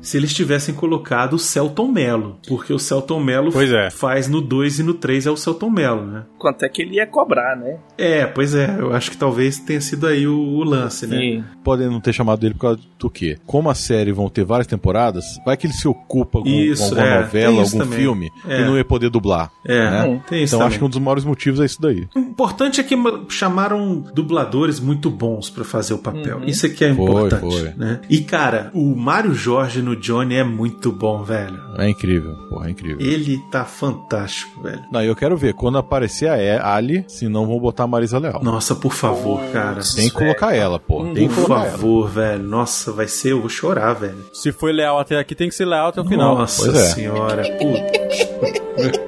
se eles tivessem colocado o Celton Mello, porque o Celton Mello Pois é. faz no 2 e no 3 é o Celton Mello, né? Quanto é que ele ia cobrar, né? É, pois é, eu acho que talvez tenha sido aí o, o lance, né? Sim. Podem não ter chamado ele por causa do quê? Como a série vão ter várias temporadas, vai que ele se ocupa com, Isso, com alguma é, novela, algum também. filme, É. e não ia poder dublar. É, né? tem isso Então também. acho que um dos maiores motivos é isso daí. O importante é que chamaram dubladores muito bons pra fazer o papel. Uhum. Isso é que é Foi, importante. foi. Né? E cara, o Mário Jorge no Johnny é muito bom, velho. É incrível, porra, é incrível. Ele tá fantástico, velho. Não, eu quero ver quando aparecer a Ali, se não vão botar a Marisa Leal. Nossa, por favor, cara. Tem que colocar ela, pô. Tem Por colocar ela. favor, velho. Nossa, vai ser, eu vou chorar, velho. Se foi leal até aqui, tem que ser leal até o final. Nossa é. senhora. Puta.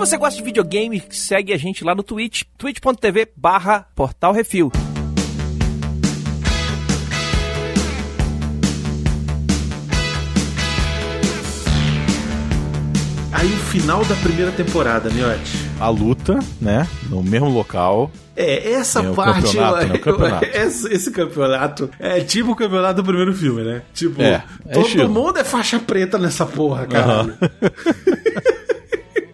Se você gosta de videogame, segue a gente lá no Twitch, twitch.tv barra Portal Refil. Aí o final da primeira temporada, Miotti. A luta, né? No mesmo local. É, essa o parte. campeonato, né? Campeonato. esse, esse campeonato é tipo o campeonato do primeiro filme, né? Tipo, É, é todo estilo. mundo é faixa preta nessa porra, cara.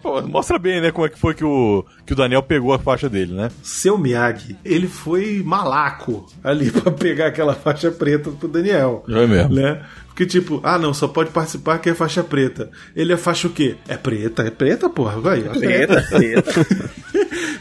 Pô, mostra bem, né, como é que foi que o, que o Daniel pegou a faixa dele, né? Seu Miyagi, ele foi malaco ali pra pegar aquela faixa preta pro Daniel. Foi mesmo. Né? Porque, tipo, ah, não, só pode participar quem é faixa preta. Ele é faixa o quê? É preta, é preta, porra. Vai, ó. Preta, preta.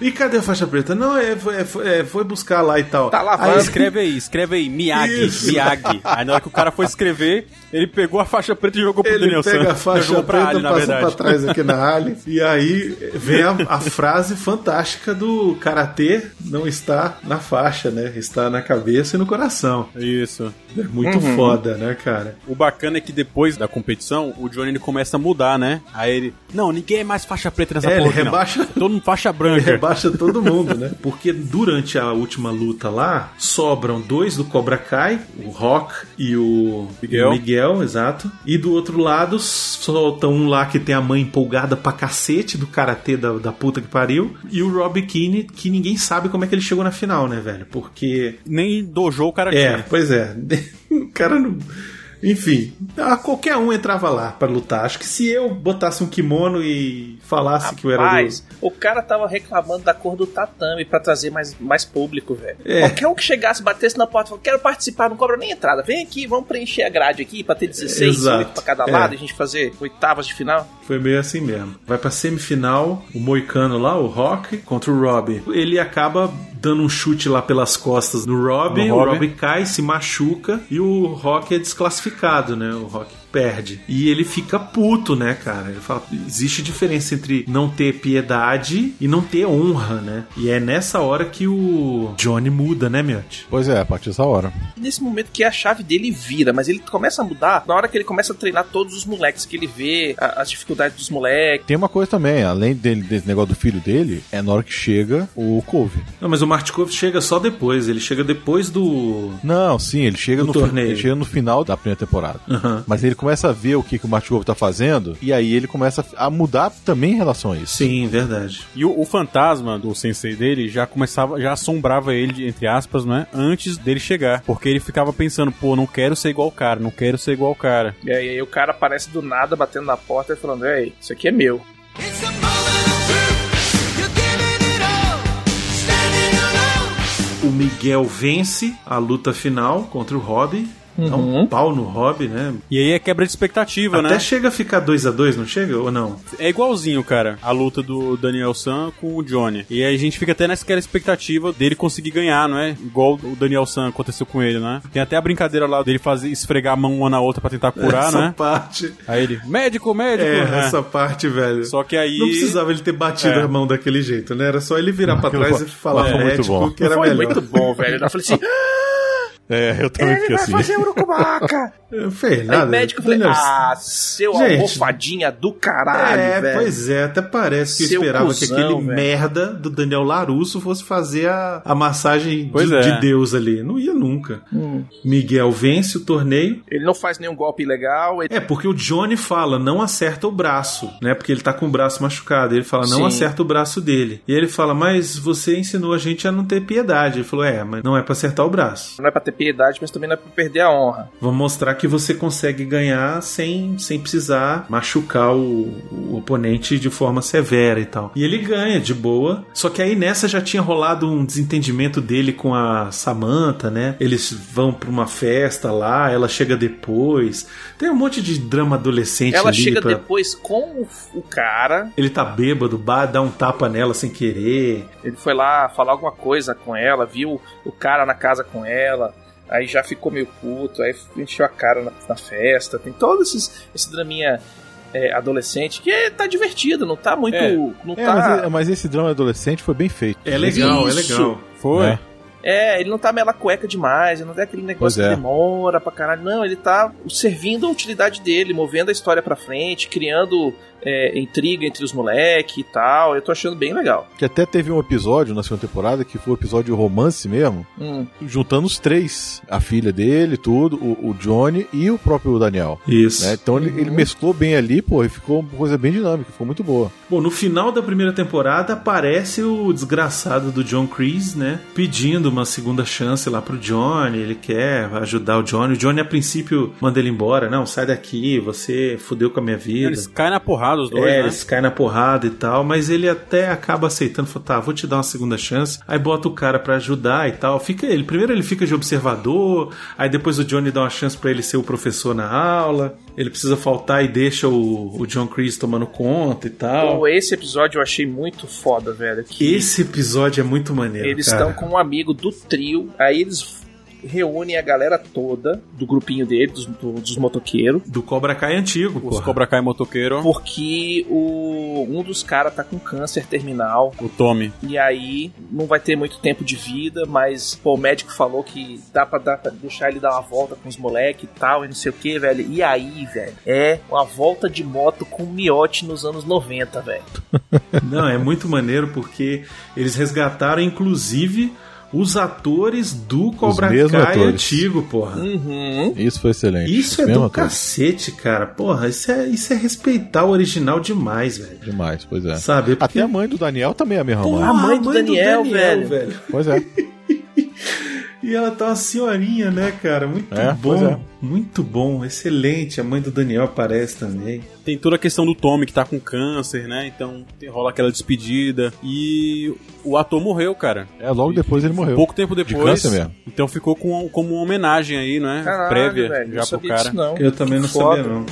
E cadê a faixa preta? Não, é, foi, é, é, foi buscar lá e tal. Tá Aí lavando. escreve aí, escreve aí, Miyagi, Isso. Miyagi. Aí na hora que o cara foi escrever, ele pegou a faixa preta e jogou pro Ele Daniel pega a faixa preta, Ali, passa pra trás aqui na Ali. E aí vem a, a frase fantástica do Karatê não está na faixa, né? Está na cabeça e no coração. Isso. É muito Uhum. foda, né, cara? O bacana é que depois da competição, o Johnny ele começa a mudar, né? Aí ele, não, ninguém é mais faixa preta nessa É, ele porra não. rebaixa- Todo mundo faixa Ele branca. rebaixa todo mundo, né? Porque durante a última luta lá, sobram dois do Cobra Kai, o Rock e o Miguel. o Miguel, exato. E do outro lado, soltam um lá que tem a mãe empolgada pra cacete do karatê da, da puta que pariu. E o Rob Keane, que ninguém sabe como é que ele chegou na final, né, velho? Porque. Nem dojo o cara É, pois é. o cara não. Enfim, qualquer um entrava lá pra lutar. Acho que se eu botasse um kimono e falasse que eu era do. Rapaz, o cara tava reclamando da cor do tatame pra trazer mais, mais público, velho. É. Qualquer um que chegasse, batesse na porta e falasse, quero participar, não cobra nem entrada. Vem aqui, vamos preencher a grade aqui pra ter 16, Exato. 8 pra cada É. lado e a gente fazer oitavas de final. Foi meio assim mesmo. Vai pra semifinal, o Moicano lá, o Rock, contra o Rob. Ele acaba dando um chute lá pelas costas no Rob, o. Rob cai, se machuca e o Rock é desclassificado, né? O Rock perde. E ele fica puto, né, cara? Ele fala, existe diferença entre não ter piedade e não ter honra, né? E é nessa hora que o Johnny muda, né, Miotti? Pois é, a partir dessa hora. E nesse momento que a chave dele vira, mas ele começa a mudar na hora que ele começa a treinar todos os moleques, que ele vê a- as dificuldades dos moleques. Tem uma coisa também, além dele, desse negócio do filho dele, é na hora que chega o Cove. Não, mas o Martikov chega só depois. Ele chega depois do... Não, sim, ele chega, no, torneio. ele chega no final da primeira temporada. Aham. Mas ele começa a ver o que, que o Martikov tá fazendo, e aí ele começa a mudar também em relação a isso. Sim, verdade. E o, o fantasma do sensei dele já começava, já assombrava ele, entre aspas, né? Antes dele chegar. Porque ele ficava pensando, pô, não quero ser igual o cara, não quero ser igual o cara. E aí, aí o cara aparece do nada, batendo na porta e falando, ei, isso aqui é meu. O Miguel vence a luta final contra o Rob. Dá um pau no Rob, né? E aí é quebra de expectativa, Até né? chega a ficar 2 a 2 não chega? Ou não? É igualzinho, cara, a luta do Daniel San com o Johnny. E aí a gente fica até naquela expectativa dele conseguir ganhar, não é? Igual o Daniel San aconteceu com ele, né? Tem até a brincadeira lá dele fazer esfregar a mão uma na outra pra tentar curar, essa né? parte. Aí ele, médico, médico. É, né? essa parte, velho. Só que aí. Não precisava ele ter batido É. a mão daquele jeito, né? Era só ele virar pra Aquilo trás foi- e falar é, médico bom. que era Foi melhor. muito bom, velho. Eu falei assim, É, eu também ele vai assim. fazer urucubaca. Não fez Aí nada. o médico falei, Daniel- ah, seu Gente. almofadinha do caralho, é, velho. pois é, até parece que eu Seu esperava que cuzão, aquele velho. merda do Daniel Larusso fosse fazer a, a massagem de, é. de Deus ali. Não ia nunca. Hum. Miguel vence o torneio. Ele não faz nenhum golpe ilegal. Ele... É, porque o Johnny fala, não acerta o braço, né? Porque ele tá com o braço machucado. Ele fala, não Sim. acerta o braço dele. E ele fala, mas você ensinou a gente a não ter piedade. Ele falou, é, mas não é pra acertar o braço. Não é pra ter piedade, mas também não é pra perder a honra. Vamos mostrar que você consegue ganhar sem, sem precisar machucar o, o oponente de forma severa e tal. E ele ganha de boa. Só que aí nessa já tinha rolado um desentendimento dele com a Samantha, né? Eles vão pra uma festa lá, ela chega depois. Tem um monte de drama adolescente Ela ali chega pra- depois com o, cara. Ele tá bêbado, dá um tapa nela sem querer. Ele foi lá falar alguma coisa com ela, viu o cara na casa com ela. Aí já ficou meio puto, aí encheu a cara na, na festa. Tem todo esses, esse draminha é, adolescente que tá divertido, não tá muito. É. Não É, tá. mas, mas esse drama adolescente foi bem feito. É legal, Isso. é legal. Foi. Né? É, ele não tá mela cueca demais, ele não é aquele negócio Pois é. que demora pra caralho. Não, ele tá servindo a utilidade dele, movendo a história pra frente, criando é, intriga entre os moleques e tal. Eu tô achando bem legal. Que até teve um episódio na segunda temporada que foi um episódio de romance mesmo, Hum. juntando os três. A filha dele, tudo, o, o Johnny e o próprio Daniel. Isso. né? Então ele, ele mesclou bem ali, pô, e ficou uma coisa bem dinâmica, ficou muito boa. Bom, no final da primeira temporada aparece o desgraçado do John Kreese, né? Pedindo uma segunda chance lá pro Johnny. Ele quer ajudar o Johnny. O Johnny, a princípio, manda ele embora. Não, sai daqui, você fudeu com a minha vida. Eles caem na porrada porrada os dois, é, né? eles caem na porrada e tal, mas ele até acaba aceitando, fala, tá, vou te dar uma segunda chance. Aí bota o cara pra ajudar e tal. Fica ele, primeiro ele fica de observador, aí depois o Johnny dá uma chance pra ele ser o professor na aula. Ele precisa faltar e deixa o, o John Chris tomando conta e tal. Pô, esse episódio eu achei muito foda, velho. Esse episódio é muito maneiro, eles cara. estão com um amigo do trio, aí eles reúnem a galera toda do grupinho dele, dos, do- dos motoqueiros. Do Cobra Kai antigo, Os porra. Cobra Kai motoqueiro, Porque o, um dos caras tá com câncer terminal. o Tommy. E aí não vai ter muito tempo de vida, mas pô, o médico falou que dá pra, dar, pra deixar ele dar uma volta com os moleques e tal, e não sei o que, velho. E aí, velho, é uma volta de moto com miote nos anos 90, velho. Não, é muito maneiro porque eles resgataram, inclusive, os atores do Cobra Kai atores. antigo, porra. Uhum. Isso foi excelente. Isso é Mesmo do ator. cacete, cara. Porra, isso é, isso é respeitar o original demais, velho. Demais, pois é. Sabe? Até a mãe do Daniel também é a mesma Porra, A mãe. mãe do Daniel, velho. Pois é. E ela tá uma senhorinha, né, cara? Muito É, bom. é. Muito bom. Excelente. A mãe do Daniel aparece também. Tem toda a questão do Tommy que tá com câncer, né? Então rola aquela despedida. E o ator morreu, cara. É, logo depois ele morreu. Pouco tempo De depois. câncer mesmo. Então ficou com, como uma homenagem aí, né? Caralho, Prévia velho, já não pro sabia cara. disso, não. Eu também não Foda. sabia, não.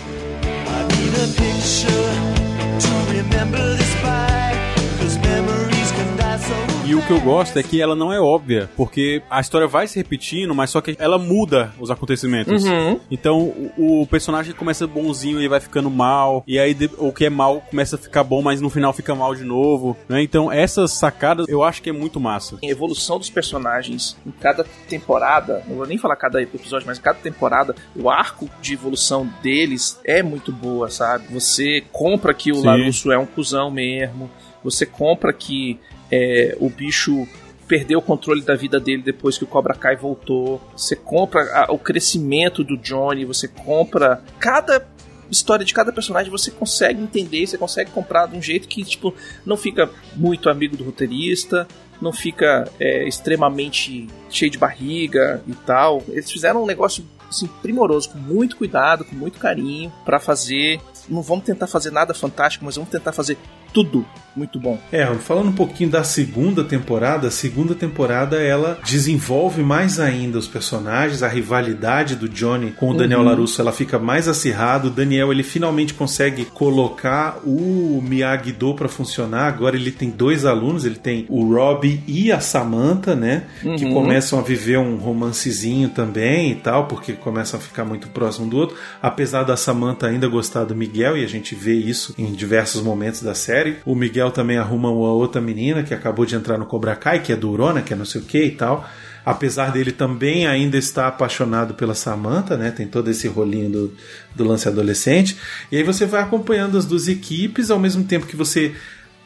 E o que eu gosto é que ela não é óbvia, porque a história vai se repetindo, mas só que ela muda os acontecimentos. Uhum. Então o, o personagem começa bonzinho e vai ficando mal, e aí o que é mal começa a ficar bom, mas no final fica mal de novo, né? Então essas sacadas eu acho que é muito massa. A evolução dos personagens em cada temporada, não vou nem falar cada episódio, mas em cada temporada, o arco de evolução deles é muito boa, sabe? Você compra que o Sim. Larusso é um cuzão mesmo, você compra que é, o bicho perdeu o controle da vida dele depois que o Cobra Kai voltou, você compra a- o crescimento do Johnny, você compra cada história de cada personagem você consegue entender, você consegue comprar de um jeito que tipo não fica muito amigo do roteirista, não fica é, extremamente cheio de barriga e tal. Eles fizeram um negócio assim, primoroso, com muito cuidado, com muito carinho, pra fazer. Não vamos tentar fazer nada fantástico, mas vamos tentar fazer tudo muito bom. É, falando um pouquinho da segunda temporada, a segunda temporada ela desenvolve mais ainda os personagens, a rivalidade do Johnny com o Daniel Uhum. Larusso, ela fica mais acirrada. O Daniel ele finalmente consegue colocar o Miyagi-Do para funcionar. Agora ele tem dois alunos, ele tem o Rob e a Samantha, né, que Uhum. começam a viver um romancezinho também e tal, porque começam a ficar muito próximo do outro. Apesar da Samantha ainda gostar do Miguel e a gente vê isso em diversos momentos da série. O Miguel também arruma uma outra menina que acabou de entrar no Cobra Kai, que é durona, que é não sei o que e tal. Apesar dele também ainda estar apaixonado pela Samantha, né? Tem todo esse rolinho do, do lance adolescente. E aí você vai acompanhando as duas equipes ao mesmo tempo que você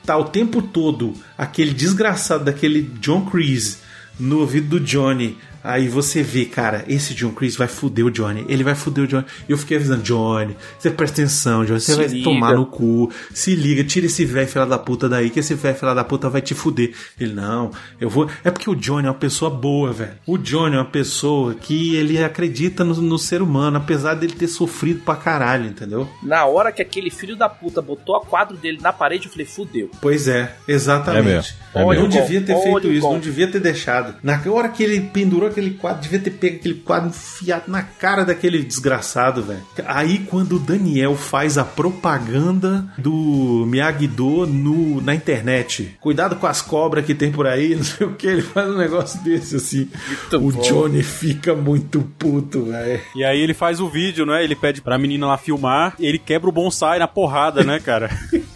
tá o tempo todo aquele desgraçado daquele John Kreese no ouvido do Johnny. Aí você vê, cara, esse John Kreese vai fuder o Johnny. Ele vai fuder o Johnny. E eu fiquei avisando, Johnny, você presta atenção, Johnny. Você Se vai liga. tomar no cu. Se liga, tira esse velho filho da puta daí, que esse velho filho da puta vai te fuder. Ele, não, eu vou. É porque o Johnny é uma pessoa boa, velho. O Johnny é uma pessoa que ele acredita no, no ser humano, apesar dele ter sofrido pra caralho, entendeu? Na hora que aquele filho da puta botou a quadro dele na parede, eu falei, fudeu. Pois é, exatamente. É mesmo, é não mesmo. devia ter Olha feito isso, não devia ter deixado. Na hora que ele pendurou aquele quadro, devia ter pego aquele quadro enfiado na cara daquele desgraçado, velho. Aí quando o Daniel faz a propaganda do Miyagi-Do no, na internet, cuidado com as cobras que tem por aí, não sei o que, ele faz um negócio desse assim. o bom. Johnny fica muito puto, velho. E aí ele faz o vídeo, né? Ele pede pra menina lá filmar, e ele quebra o bonsai na porrada, né, cara?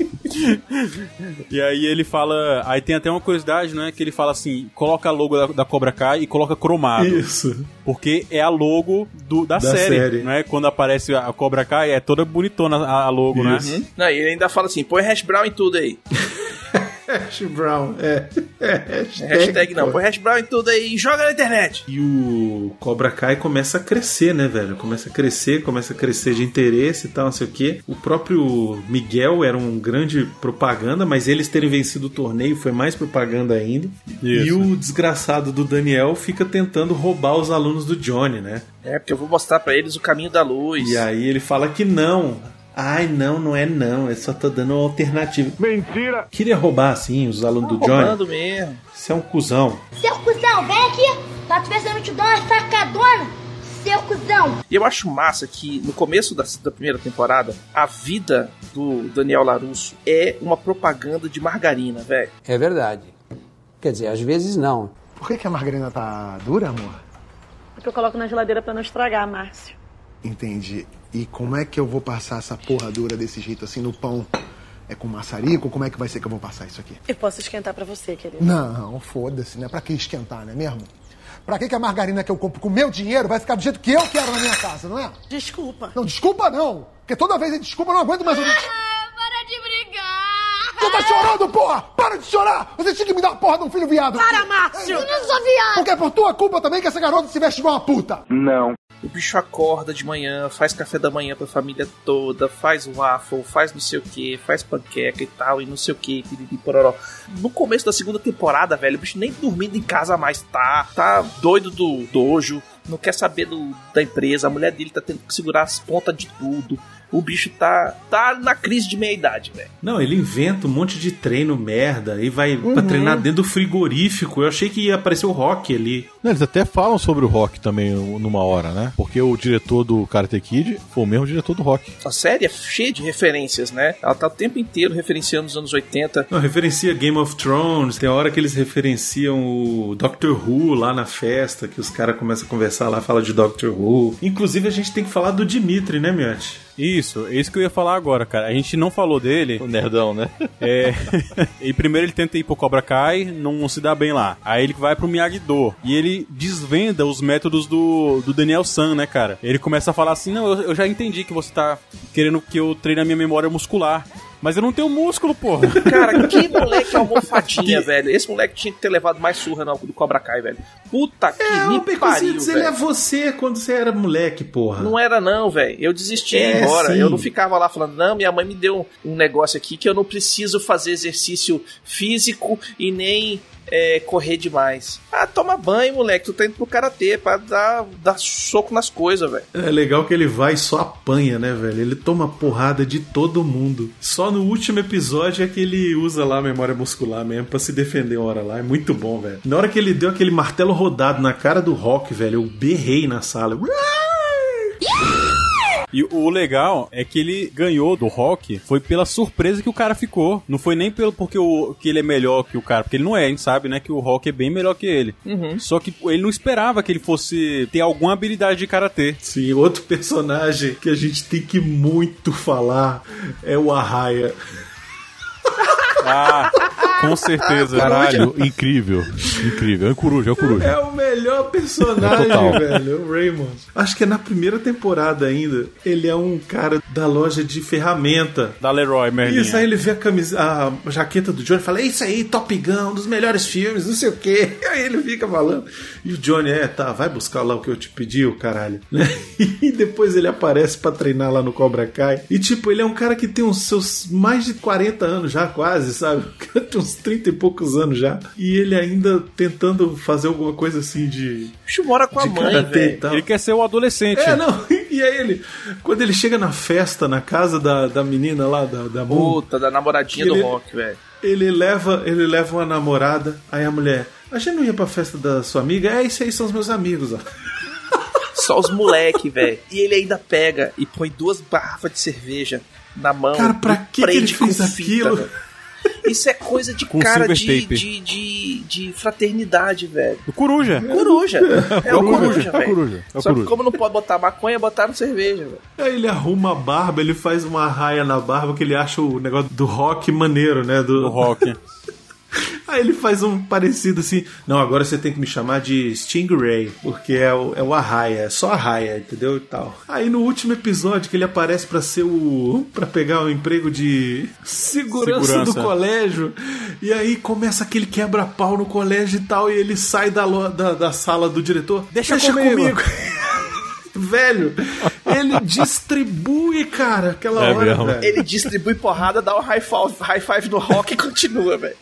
e aí ele fala. Aí tem até uma curiosidade, né? Que ele fala assim: coloca a logo da, da Cobra Kai e coloca cromado. Isso. Porque é a logo do, da, Da série, série. né? Quando aparece a Cobra Kai, é toda bonitona a, a logo, né? Isso. Uhum. Não, e ele ainda fala assim, põe hash brown em tudo aí. Hash Brown, é. é hashtag, Hashtag não, põe hash brown em tudo aí e joga na internet. E o Cobra Kai começa a crescer, né, velho? Começa a crescer, começa a crescer de interesse e tal, não sei o quê. O próprio Miguel era um grande propaganda, mas eles terem vencido o torneio foi mais propaganda ainda. Isso. E o desgraçado do Daniel fica tentando roubar os alunos do Johnny, né? É, porque eu vou mostrar pra eles o caminho da luz. E aí ele fala que não. Ai, não, não é não. Eu só tô dando uma alternativa. Mentira! Queria roubar, assim, os alunos do Johnny. Roubando mesmo. Você é um cuzão. Seu cuzão, vem aqui. Tá te pensando te dar uma sacadona? Seu cuzão. E eu acho massa que no começo da, da primeira temporada, a vida do Daniel Larusso é uma propaganda de margarina, velho. É verdade. Quer dizer, às vezes não. Por que, que a margarina tá dura, amor? Porque eu coloco na geladeira pra não estragar, Márcio. Entendi. E como é que eu vou passar essa porra dura desse jeito assim no pão? É com maçarico? Como é que vai ser que eu vou passar isso aqui? Eu posso esquentar pra você, querido. Não, foda-se, né? Pra que esquentar, não é mesmo? Pra que, que a margarina que eu compro com meu dinheiro vai ficar do jeito que eu quero na minha casa, não é? Desculpa. Não, desculpa não! Porque toda vez é desculpa, eu não aguento mais ouvir. Para de brigar. Você tá chorando, porra! Para de chorar! Você tinha que me dar a porra de um filho viado! Para, Márcio! Eu não sou viado. Porque é por tua culpa também que essa garota se veste igual uma puta! Não. O bicho acorda de manhã, faz café da manhã pra família toda, faz waffle, faz não sei o que, faz panqueca e tal, e não sei o que, piriri pororó. No começo da segunda temporada, velho, o bicho nem dormindo em casa mais tá, tá doido do dojo, não quer saber do, da empresa, a mulher dele tá tendo que segurar as pontas de tudo. O bicho tá, tá na crise de meia-idade, velho. Não, ele inventa um monte de treino merda e vai pra treinar dentro do frigorífico. Eu achei que ia aparecer o Rock ali. Não, Eles até falam sobre o rock também numa hora, né? Porque o diretor do Karate Kid foi o mesmo diretor do rock. A série é cheia de referências, né? Ela tá o tempo inteiro referenciando os anos 80. Não, referencia Game of Thrones, tem a hora que eles referenciam o Doctor Who lá na festa, que os caras começam a conversar lá, fala de Doctor Who. Inclusive a gente tem que falar do Dimitri, né, Miotti? Isso, é isso que eu ia falar agora, cara. A gente não falou dele. O nerdão, né? É. e primeiro ele tenta ir pro Cobra Kai, não se dá bem lá. Aí ele vai pro Miyagi-Do. E ele desvenda os métodos do, do Daniel San, né, cara? Ele começa a falar assim: Não, eu, eu já entendi que você tá querendo que eu treine a minha memória muscular. Mas eu não tenho músculo, porra. Cara, que moleque almofadinha, velho. Esse moleque tinha que ter levado mais surra no, do Cobra Kai, velho. Puta que É, me o pariu, Pecozitos, ele é velho. você quando você era moleque, porra. Não era não, velho. Eu desisti de ir É, embora. sim. Eu não ficava lá falando, não, minha mãe me deu um negócio aqui que eu não preciso fazer exercício físico e nem é, correr demais. Ah, toma banho, moleque. Tu tá indo pro karatê pra dar, dar soco nas coisas, velho. É legal que ele vai e só apanha, né, velho? Ele toma porrada de todo mundo. Só no último episódio é que ele usa lá a memória muscular mesmo pra se defender uma hora lá. É muito bom, velho. Na hora que ele deu aquele martelo rodado na cara do Rock, velho, eu berrei na sala. E o legal é que ele ganhou do Rock foi pela surpresa que o cara ficou. Não foi nem pelo porque o, que ele é melhor que o cara, porque ele não é, a gente sabe, né, que o Rock é bem melhor que ele. Uhum. Só que ele não esperava que ele fosse ter alguma habilidade de karatê. Sim, outro personagem que a gente tem que muito falar é o Arraia. Ah, com certeza. Caralho, incrível. Incrível. É o Coruja, é o Coruja. É o melhor personagem, Total. velho. O Raymond. Acho que é na primeira temporada ainda. Ele é um cara da loja de ferramenta. Da Leroy Merlin. Isso, aí ele vê a, camisa, a jaqueta do Johnny e fala: É isso aí, Top Gun, um dos melhores filmes, não sei o quê. Aí ele fica falando. E o Johnny, é, tá, vai buscar lá o que eu te pedi, o caralho. Né? E depois ele aparece pra treinar lá no Cobra Kai. E tipo, ele é um cara que tem uns seus mais de 40 anos já, quase, sabe? Tem uns 30 e poucos anos já. E ele ainda tentando fazer alguma coisa assim de. O bicho mora com a mãe, e tal. Ele quer ser o adolescente. É, não. E aí ele, quando ele chega na festa, na casa da, da menina lá, da, da Puta, da namoradinha do Ele- Rock, velho. ele leva, ele leva uma namorada, aí a mulher, a gente não ia pra festa da sua amiga? É, isso aí são os meus amigos, ó. Só os moleque, velho. E ele ainda pega e põe duas garrafas de cerveja na mão. Cara, pra que que ele fez fita, aquilo? Isso é coisa de Com cara de, de, de, de fraternidade, velho. O Coruja. Coruja. É o Coruja, é o velho. Coruja, é o Só que Coruja. como não pode botar maconha, botaram cerveja, velho. Aí ele arruma a barba, ele faz uma raia na barba que ele acha o negócio do rock maneiro, né? Do, O Rock. Aí ele faz um parecido assim. Não, agora você tem que me chamar de Stingray, porque é o, é o Arraia, é só Arraia, entendeu? E tal. Aí no último episódio que ele aparece pra ser o. pra pegar o emprego de segurança, Segurança. do colégio. E aí começa aquele quebra-pau no colégio e tal. E ele sai da, lo- da, da sala do diretor. Deixa comigo." Velho, ele distribui, cara, aquela É hora. Ele distribui porrada, dá um high five, high five no rock e continua, velho.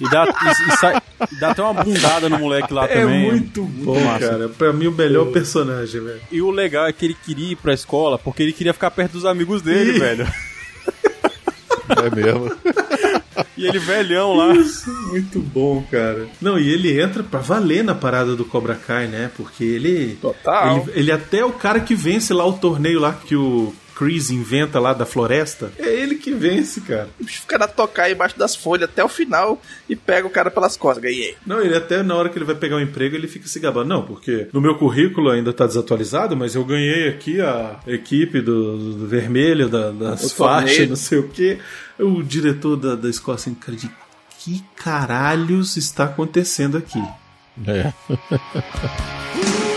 E dá, e, e sai- e dá até uma bundada no moleque lá É também. muito bom, massa. cara. Pra mim, o melhor personagem, velho. E o legal é que ele queria ir pra escola porque ele queria ficar perto dos amigos dele, Ih. velho. É mesmo. E ele velhão lá. Isso, muito bom, cara. Não, e ele entra pra valer na parada do Cobra Kai, né? Porque ele. Total. Ele, ele até é o cara que vence lá o torneio lá que o Chris inventa lá da floresta. É ele que vence, cara. O bicho fica na tocar embaixo das folhas até o final e pega o cara pelas costas. Ganhei. Não, ele até na hora que ele vai pegar o emprego, ele fica se gabando. Não, porque no meu currículo ainda tá desatualizado, mas eu ganhei aqui a equipe do, do vermelho, da, das faixas, não sei o quê. O diretor da, da escola assim, cara, de que caralhos está acontecendo aqui? É.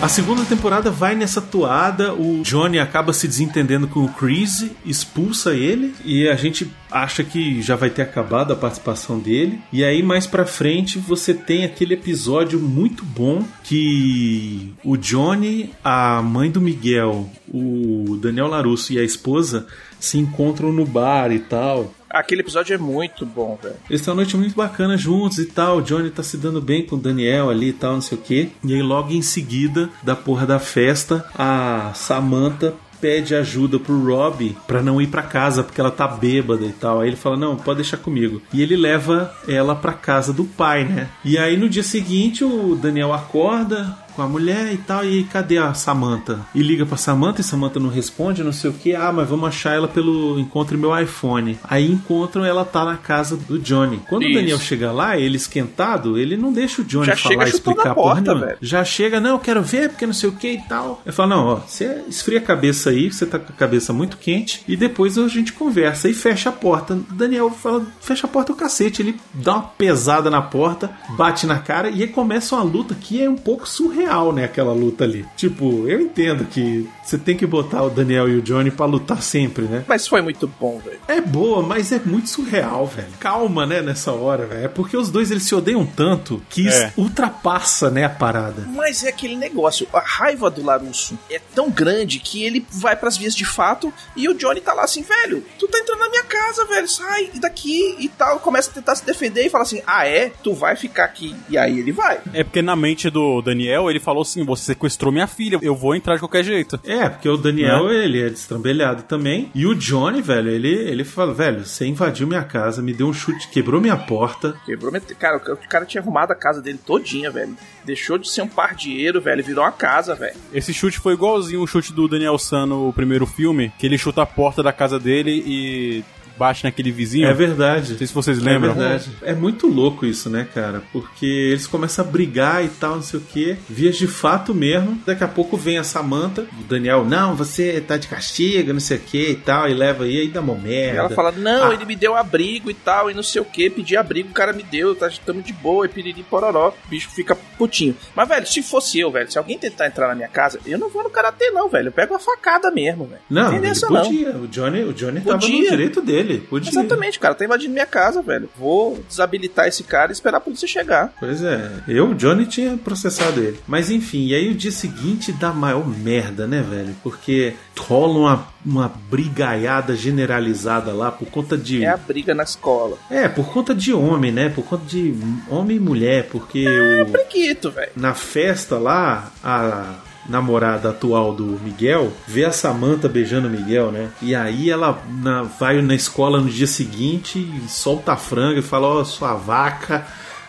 A segunda temporada vai nessa toada, o Johnny acaba se desentendendo com o Chris, expulsa ele e a gente acha que já vai ter acabado a participação dele. E aí mais pra frente você tem aquele episódio muito bom que o Johnny, a mãe do Miguel, o Daniel Larusso e a esposa se encontram no bar e tal. Aquele episódio é muito bom, velho. Eles têm uma noite muito bacana juntos e tal. O Johnny tá se dando bem com o Daniel ali e tal, não sei o que. E aí, logo em seguida, da porra da festa, a Samantha pede ajuda pro Rob pra não ir pra casa porque ela tá bêbada e tal. Aí ele fala: "Não, pode deixar comigo". E ele leva ela pra casa do pai, né? E aí no dia seguinte o Daniel acorda com a mulher e tal, e cadê a Samantha? E liga pra Samantha e Samantha não responde, não sei o que. Ah, mas vamos achar ela pelo encontre meu iPhone. Aí encontram ela tá na casa do Johnny. Quando o Isso. Daniel chega lá, ele esquentado, ele não deixa o Johnny Já falar chega e explicar a porta, porra nenhuma. velho. Já chega, não, eu quero ver, porque não sei o que e tal. Eu falo, não, ó, você esfria a cabeça aí, você tá com a cabeça muito quente, e depois a gente conversa e fecha a porta. O Daniel fala, fecha a porta o cacete. Ele dá uma pesada na porta, bate na cara, e aí começa uma luta que é um pouco surreal, né? Aquela luta ali. Tipo, eu entendo que você tem que botar o Daniel e o Johnny pra lutar sempre, né? Mas foi muito bom, velho. É boa, mas é muito surreal, velho. Calma, né, nessa hora, velho. É porque os dois eles se odeiam tanto que É. ultrapassa, né, a parada. Mas é aquele negócio, a raiva do Larusso é tão grande que ele vai pras vias de fato e o Johnny tá lá assim, velho, tu tá entrando na minha casa, velho, sai daqui e tal. Começa a tentar se defender e fala assim, ah é? Tu vai ficar aqui. E aí ele vai. É porque na mente do Daniel, ele falou assim: você sequestrou minha filha, eu vou entrar de qualquer jeito. É, porque o Daniel, Né? ele é destrambelhado também. E o Johnny, velho, ele, ele fala, velho, você invadiu minha casa, me deu um chute, quebrou minha porta. Quebrou minha... Cara, o cara tinha arrumado a casa dele todinha, velho. Deixou de ser um pardieiro, velho, virou uma casa, velho. Esse chute foi igualzinho o chute do Daniel San no primeiro filme, que ele chuta a porta da casa dele e bate naquele vizinho. É verdade. Não sei se vocês lembram. É verdade. É muito louco isso, né, cara? Porque eles começam a brigar e tal, não sei o quê. Vias de fato mesmo. Daqui a pouco vem a Samantha. O Daniel, não, você tá de castigo, não sei o quê e tal. E leva aí, aí dá uma E merda. ela fala, não, Ah, ele me deu abrigo e tal, e não sei o que, pedi abrigo, o cara me deu, tá estamos de boa, e piriri pororó, o bicho fica putinho. Mas, velho, se fosse eu, velho, se alguém tentar entrar na minha casa, eu não vou no karatê, não, velho. Eu pego uma facada mesmo, velho. Não, não. podia. O Johnny, o Johnny tava no Podia. direito dele. Podia. Exatamente, cara, tá invadindo minha casa, velho. Vou desabilitar esse cara e esperar a polícia chegar. Pois é, eu, Johnny, tinha processado ele. Mas enfim, e aí o dia seguinte dá maior merda, né, velho? Porque rola uma, uma brigaiada generalizada lá por conta de. É a briga na escola. É, por conta de homem, né? Por conta de homem e mulher, porque É o. brinquito, velho. Na festa lá, a namorada atual do Miguel vê a Samantha beijando o Miguel, né? E aí ela na- vai na escola no dia seguinte solta a franga e fala: Ó, sua vaca,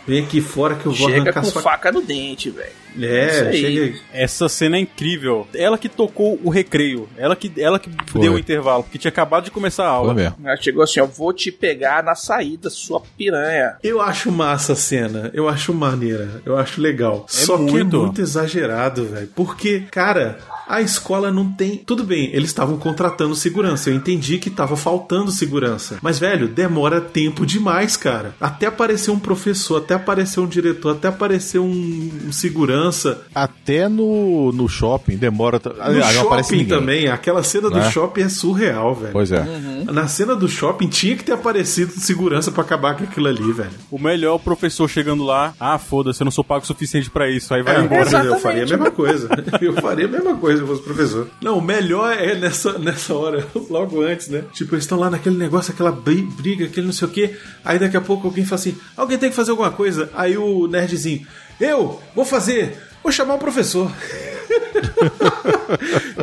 vem aqui fora que eu vou Chega arrancar com sua faca no dente, velho. Isso É, aí. chega Essa cena é incrível. Ela que tocou o recreio. Ela que, ela que Foi. deu o intervalo, porque tinha acabado de começar a aula. Ela chegou assim, ó, vou te pegar na saída, sua piranha. Eu acho massa a cena, eu acho maneira, eu acho legal. Só que é muito. muito exagerado, velho. Porque, cara, a escola não tem. Tudo bem, eles estavam contratando segurança. Eu entendi que tava faltando segurança. Mas, velho, demora tempo demais, cara. Até aparecer um professor, até aparecer um diretor, até aparecer um, um segurança. Até no, no shopping demora. No Ah, não aparece shopping ninguém. também, aquela cena do Né? shopping é surreal, velho. Pois é. Na cena do shopping tinha que ter aparecido segurança pra acabar com aquilo ali, velho. O melhor é o professor chegando lá. Ah, foda-se, eu não sou pago o suficiente pra isso. Aí vai É, embora. eu faria a mesma coisa. Eu faria a mesma coisa. Depois eu fosse professor. Não, o melhor é nessa, nessa hora, logo antes, né? Tipo, eles estão lá naquele negócio, aquela bri- briga, aquele não sei o quê. Aí daqui a pouco alguém fala assim: alguém tem que fazer alguma coisa. Aí o nerdzinho, eu vou fazer, vou chamar o professor.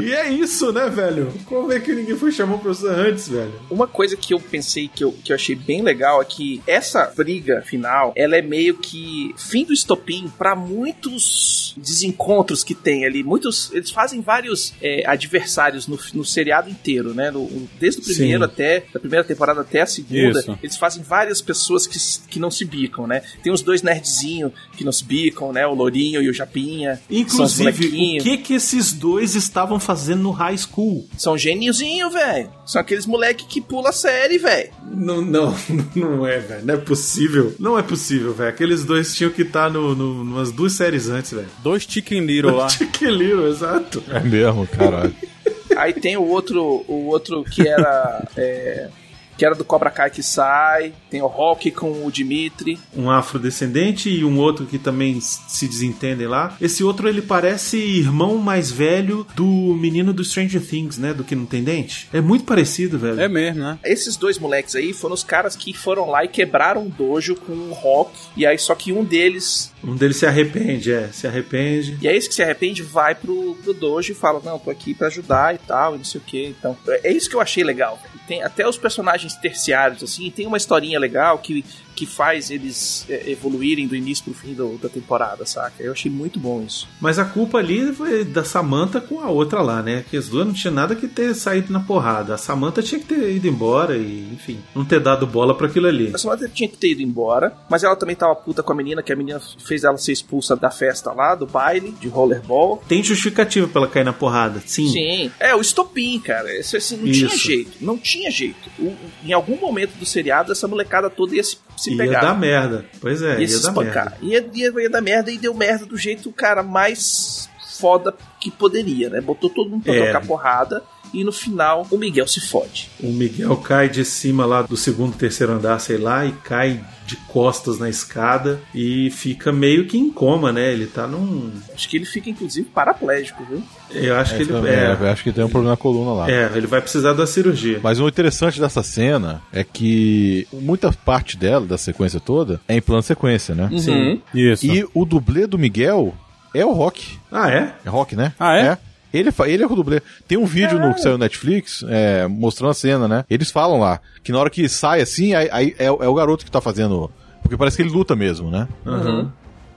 e é isso, né, velho? Como é que ninguém foi chamar o professor antes, velho? Uma coisa que eu pensei que eu, que eu achei bem legal é que essa briga final, ela é meio que fim do estopim pra muitos desencontros que tem ali. Muitos, eles fazem vários é, adversários no, no seriado inteiro, né? No- desde o primeiro Sim. até, da primeira temporada até a segunda, Isso. eles fazem várias pessoas que, que não se bicam, né? Tem os dois nerdzinhos que não se bicam, né? O Lourinho e o Japinha. Inclusive, o que que esses dois estavam fazendo no high school? São geniozinho, velho. São aqueles moleque que pula a série, velho. Não, não, não é, velho. Não é possível. Não é possível, velho. Aqueles dois tinham que estar no, no, umas duas séries antes, velho. Dois Chicken Little lá. Chicken Little, exato. É mesmo, caralho. Aí tem o outro, o outro que era. é, que era do Cobra Kai que sai. Tem o Rock com o Dimitri. Um afrodescendente e um outro que também se desentendem lá. Esse outro, ele parece irmão mais velho do menino do Stranger Things, né? Do que não tem dente. É muito parecido, velho. É mesmo, né? Esses dois moleques aí foram os caras que foram lá e quebraram o dojo com o Rock. E aí só que um deles. Um deles se arrepende, é. Se arrepende. E aí esse que se arrepende vai pro, pro dojo e fala: Não, tô aqui pra ajudar e tal, e não sei o que. Então, é isso que eu achei legal. Tem até os personagens terciários, assim, tem uma historinha legal que, que faz eles é, evoluírem do início pro fim do- da temporada, saca? Eu achei muito bom isso. Mas a culpa ali foi da Samantha com a outra lá, né? Que as duas não tinha nada que ter saído na porrada. A Samantha tinha que ter ido embora e, enfim, não ter dado bola pra aquilo ali. A Samantha tinha que ter ido embora, mas ela também tava puta com a menina, que a menina fez ela ser expulsa da festa lá, do baile, de rollerball. Tem justificativa pra ela cair na porrada, sim. Sim. É, o estopim, cara. Isso, assim, não tinha Isso. jeito. Não tinha jeito. O- em algum momento do seriado, essa molecada toda ia se, se ia pegar. dar merda. Pois é, ia, ia, se espancar. Ia, ia, ia dar merda e deu merda do jeito, cara, mais foda que poderia, né? Botou todo mundo pra É. trocar porrada e no final o Miguel se fode. O Miguel cai de cima lá do segundo, terceiro andar, sei lá, e cai de costas na escada e fica meio que em coma, né? Ele tá num. Acho que ele fica, inclusive, paraplégico, viu? Eu acho que ele. também, É, eu acho que tem um problema na coluna lá. é, ele vai precisar da cirurgia. Mas o interessante dessa cena é que muita parte dela, da sequência toda, é em plano sequência, né? Uhum. Sim. Isso. E o dublê do Miguel é o Rock. Ah, é? É Rock, né? Ah, é? Ele, ele é o dublê. Tem um vídeo no que saiu no Netflix é, mostrando a cena, né? Eles falam lá que na hora que sai assim, aí, aí é, o- é o garoto que tá fazendo. Porque parece que ele luta mesmo, né? Uhum.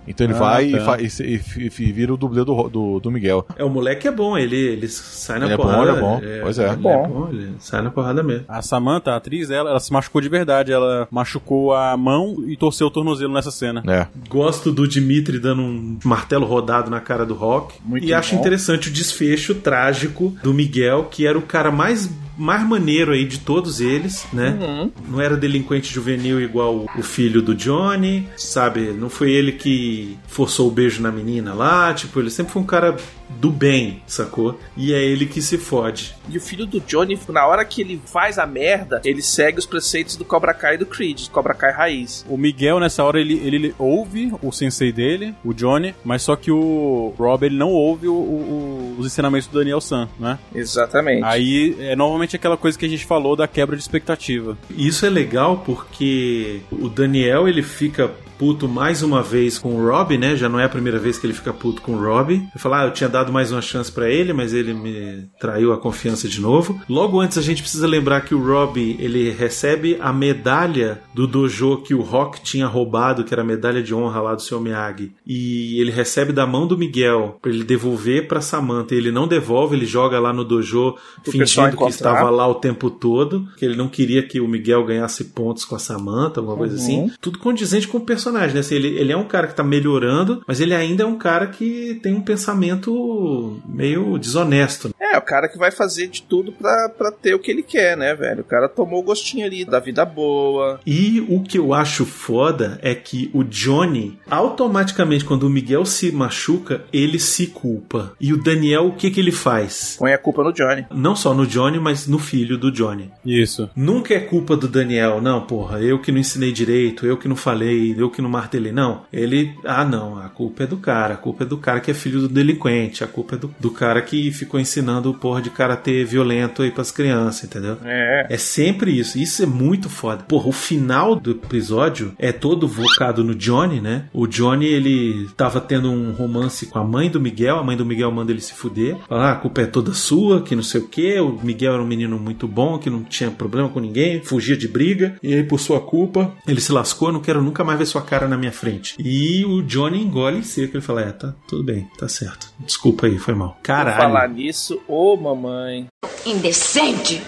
Então ele Ah, vai tá. e, e e e vira o dublê do, Ro- do, do Miguel. É, o moleque é bom, ele, ele sai na Ele é bom, porrada. ele é bom. Pois é. Ele Bom. é bom, ele sai na porrada mesmo. A Samantha, a atriz, ela, ela se machucou de verdade. Ela machucou a mão e torceu o tornozelo nessa cena. É. Gosto do Dimitri dando um martelo rodado na cara do Rock. Muito e acho bom. interessante o desfecho trágico do Miguel, que era o cara mais, mais maneiro aí de todos eles, né? Uhum. Não era delinquente juvenil igual o- o filho do Johnny, sabe? Não foi ele que forçou o beijo na menina lá, tipo, ele sempre foi um cara do bem, sacou? E é ele que se fode. E o filho do Johnny, na hora que ele faz a merda, ele segue os preceitos do Cobra Kai e do Creed, do Cobra Kai raiz. O Miguel, nessa hora, ele, ele ouve o sensei dele, o Johnny, mas só que o Rob, ele não ouve o- o- os ensinamentos do Daniel San, né? Exatamente. Aí, é novamente aquela coisa que a gente falou da quebra de expectativa. Isso é legal porque o Daniel ele fica puto mais uma vez com o Rob, né? Já não é a primeira vez que ele fica puto com o Rob. Ele fala, ah, eu tinha dado mais uma chance pra ele, mas ele me traiu a confiança de novo. Logo antes a gente precisa lembrar que o Rob ele recebe a medalha do dojo que o Rock tinha roubado, que era a medalha de honra lá do seu Miyagi. E ele recebe da mão do Miguel pra ele devolver pra Samantha. Ele não devolve, ele joga lá no dojo fingindo que estava lá o tempo todo, que ele não queria que o Miguel ganhasse pontos com a Samantha, alguma coisa Uhum. assim. Tudo condizente com o personagem, né? Assim, ele, ele é um cara que tá melhorando, mas ele ainda é um cara que tem um pensamento meio desonesto. É, o cara que vai fazer de tudo pra, pra ter o que ele quer, né, velho? O cara tomou o gostinho ali da vida boa. E o que eu acho foda é que o Johnny, automaticamente, quando o Miguel se machuca, ele se culpa. E o Daniel, o que que ele faz? Põe a culpa no Johnny. Não só no Johnny, mas no filho do Johnny. Isso. Nunca é culpa do Daniel, não, porra, eu que não ensinei direito, eu que não falei, eu que que não mata ele, não. Ele, ah, não, a culpa é do cara, a culpa é do cara que é filho do delinquente, a culpa é do, do cara que ficou ensinando o porra de karatê violento aí pras crianças, entendeu? É. É sempre isso. Isso é muito foda. Porra, o final do episódio é todo focado no Johnny, né? O Johnny, ele tava tendo um romance com a mãe do Miguel. A mãe do Miguel manda ele se fuder. Fala, ah, a culpa é toda sua, que não sei o quê. O Miguel era um menino muito bom, que não tinha problema com ninguém, fugia de briga. E aí, por sua culpa, ele se lascou. Eu não quero nunca mais ver sua cara na minha frente. E o Johnny engole em seco. Ele fala, é, tá tudo bem, tá certo. Desculpa aí, foi mal. Caralho. falar nisso, ô mamãe. Indecente.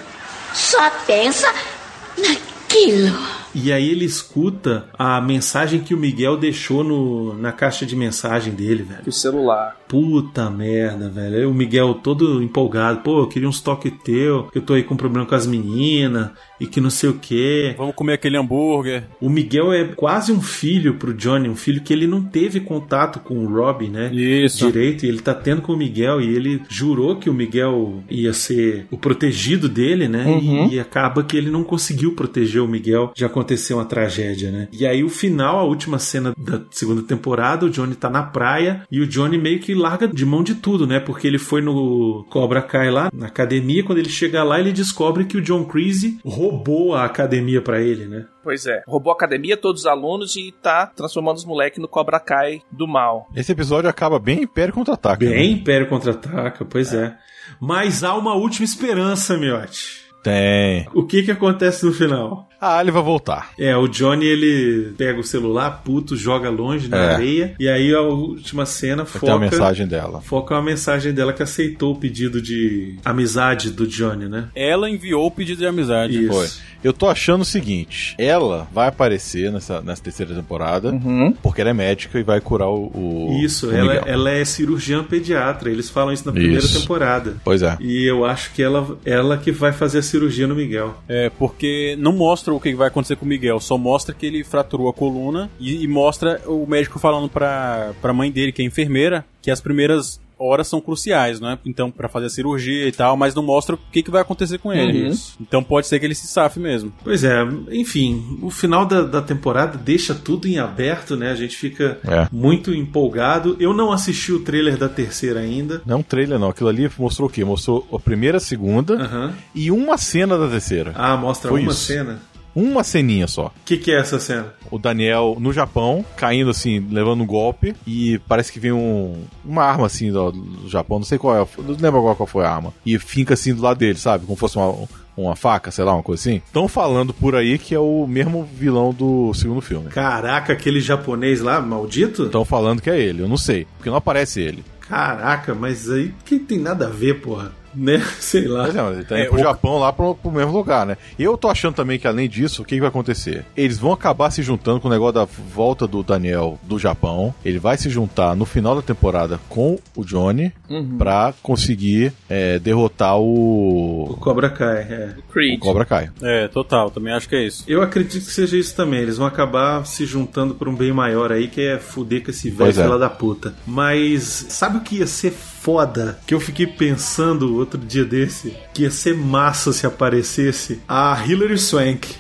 Só pensa naquilo. E aí ele escuta a mensagem que o Miguel deixou no, na caixa de mensagem dele, velho. O celular. Puta merda, velho. Aí o Miguel todo empolgado. Pô, eu queria uns toques teu, que eu tô aí com problema com as meninas e que não sei o quê. Vamos comer aquele hambúrguer. O Miguel é quase um filho pro Johnny, um filho que ele não teve contato com o Rob, né? Isso. Direito, e ele tá tendo com o Miguel e ele jurou que o Miguel ia ser o protegido dele, né? Uhum. E, e acaba que ele não conseguiu proteger o Miguel. Já aconteceu uma tragédia, né? E aí o final, a última cena da segunda temporada, o Johnny tá na praia e o Johnny meio que larga de mão de tudo, né? Porque ele foi no Cobra Kai lá, na academia, quando ele chega lá, ele descobre que o John Creasy roubou a academia pra ele, né? Pois é. Roubou a academia, todos os alunos e tá transformando os moleques no Cobra Kai do mal. Esse episódio acaba bem Império Contra-Ataca. Bem né? Império Contra-Ataca, pois é. Mas há uma última esperança, miote. Tem. O que que acontece no final? A Ali vai voltar. É, o Johnny ele pega o celular, puto, joga longe na É. areia, e aí a última cena foca a mensagem dela. foca uma mensagem dela que aceitou o pedido de amizade do Johnny, né? Ela enviou o pedido de amizade. Isso. Foi. Eu tô achando o seguinte: ela vai aparecer nessa, nessa terceira temporada, porque ela é médica e vai curar o. o Isso, o ela, Miguel. ela é cirurgiã pediatra, eles falam isso na primeira Isso. temporada. Pois é. E eu acho que ela, ela que vai fazer a cirurgia no Miguel. É, porque não mostra o que vai acontecer com o Miguel, só mostra que ele fraturou a coluna e, e mostra o médico falando pra, pra mãe dele, que é enfermeira, que as primeiras horas são cruciais, né? Então, pra fazer a cirurgia e tal, mas não mostra o que, que vai acontecer com ele. Uhum. Então pode ser que ele se safe mesmo. Pois é, enfim, o final da, da temporada deixa tudo em aberto, né? A gente fica É. muito empolgado. Eu não assisti o trailer da terceira ainda. Não trailer, não. Aquilo ali mostrou o quê? Mostrou a primeira, a segunda Aham. e uma cena da terceira. Ah, mostra Foi uma isso. cena. Uma ceninha só. O que, que é essa cena? O Daniel no Japão, caindo assim, levando um golpe, e parece que vem um, uma arma assim do, do Japão, não sei qual é, não lembro agora qual foi a arma. E fica assim do lado dele, sabe? Como fosse uma, uma faca, sei lá, uma coisa assim. Estão falando por aí que é o mesmo vilão do segundo filme. Caraca, aquele japonês lá, maldito? Estão falando que é ele, eu não sei, porque não aparece ele. Caraca, mas aí que tem nada a ver, porra. Né? Sei lá. Mas é, mas ele tá indo É, pro o- Japão lá pro, pro mesmo lugar, né? Eu tô achando também que além disso, o que, que vai acontecer? Eles vão acabar se juntando com o negócio da volta do Daniel do Japão. Ele vai se juntar no final da temporada com o Johnny Uhum. pra conseguir é, derrotar o, O Cobra Kai, é. o Cobra Kai. É, total, também acho que é isso. Eu acredito que seja isso também. Eles vão acabar se juntando por um bem maior aí, que é fuder com esse velho é. da puta. Mas sabe o que ia ser foda? Que eu fiquei pensando outro dia desse? Que ia ser massa se aparecesse a Hilary Swank.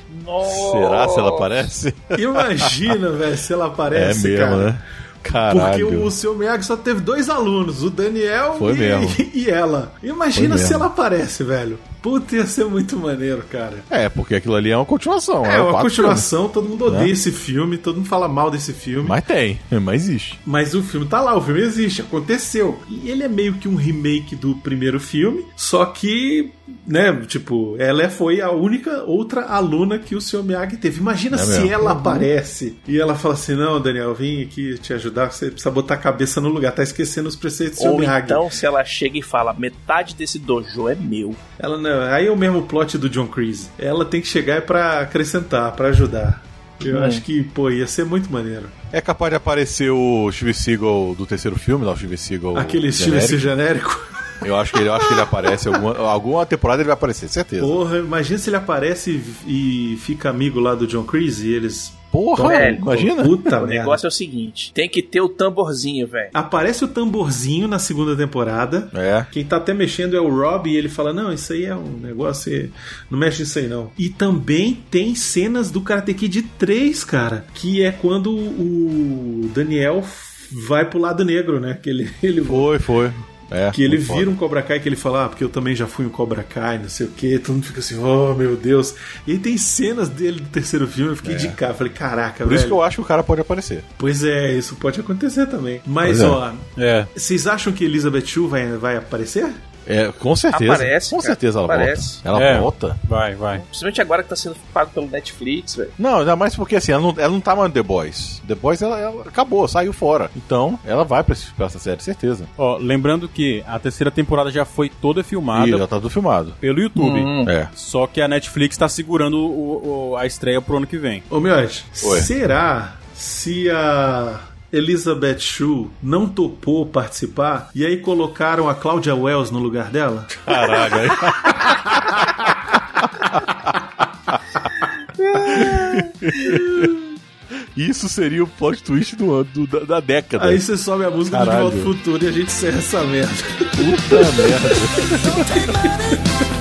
Será se ela aparece? Imagina, velho, se ela aparece, é mesmo, cara. né? Caralho. Porque o seu Miyagi só teve dois alunos, o Daniel e, e ela. Imagina se ela aparece, velho. Puta, ia ser muito maneiro, cara. É, porque aquilo ali é uma continuação. É, um uma continuação, todo mundo odeia Né? esse filme, todo mundo fala mal desse filme. Mas tem, mas existe. Mas o filme tá lá, o filme existe, aconteceu. E ele é meio que um remake do primeiro filme, só que, né, tipo, ela foi a única outra aluna que o Sr. Miyagi teve. Imagina É se mesmo. ela Uhum. aparece e ela fala assim: Não, Daniel, vim aqui te ajudar, você precisa botar a cabeça no lugar, tá esquecendo os preceitos do Sr. Ou Miyagi. então, se ela chega e fala, metade desse dojo é meu. Ela não, aí é o mesmo plot do John Creasy. Ela tem que chegar pra acrescentar, pra ajudar. Eu Hum. acho que, pô, ia ser muito maneiro. É capaz de aparecer o Steve Seagal do terceiro filme, lá, o Steve Seagal. Aquele estilo esse genérico. genérico. Eu acho que ele, eu acho que ele aparece. Alguma, alguma temporada ele vai aparecer, certeza. Porra, imagina se ele aparece e, e fica amigo lá do John Creasy e eles. Porra, Velho, imagina. Puta O merda. negócio é o seguinte: tem que ter o tamborzinho, velho. Aparece o tamborzinho na segunda temporada. É. Quem tá até mexendo é o Rob e ele fala: Não, isso aí é um negócio. e- Não mexe nisso aí, não. E também tem cenas do Karate Kid 3, cara. Que é quando o Daniel vai pro lado negro, né? Que ele, ele Foi, foi. É, que ele muito foda. vira um Cobra Kai que ele fala, ah, porque eu também já fui um Cobra Kai, não sei o que, todo mundo fica assim, oh meu Deus. E aí tem cenas dele do terceiro filme, eu fiquei de cara, falei, caraca, Por velho. isso que eu acho que o cara pode aparecer. Pois é, isso pode acontecer também. Mas, Pois é. ó, É. vocês acham que Elizabeth Shue vai, vai aparecer? É, com certeza. Aparece, com cara, certeza ela aparece. volta. Ela É. volta. Vai, vai. Principalmente agora que tá sendo pago pelo Netflix, velho. Não, ainda mais porque assim, ela não, ela não tá mais no The Boys. The Boys ela, ela acabou, saiu fora. Então, ela vai pra, pra essa série, certeza. Ó, lembrando que a terceira temporada já foi toda filmada E já tá tudo filmado. pelo YouTube. Hum. É. Só que a Netflix tá segurando o- o- a estreia pro ano que vem. Ô, Miotti, Oi. será se a Elizabeth Shue não topou participar e aí colocaram a Claudia Wells no lugar dela? Caralho, aí. Isso seria o plot twist do ano, do- da, da década. Aí você sobe a música do De Caralho. Volta ao Futuro e a gente encerra essa merda. Puta merda.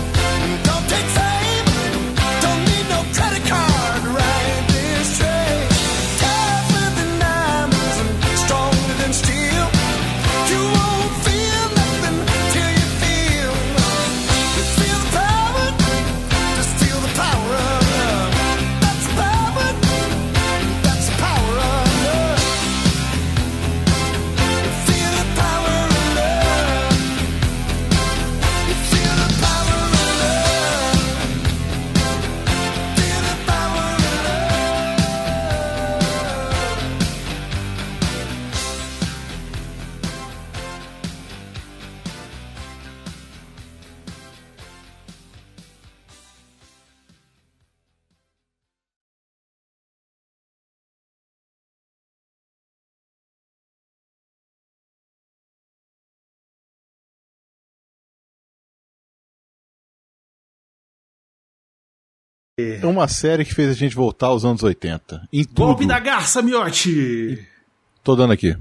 É uma série que fez a gente voltar aos anos 80. Em tudo. Golpe da garça, Miotti! Tô dando aqui.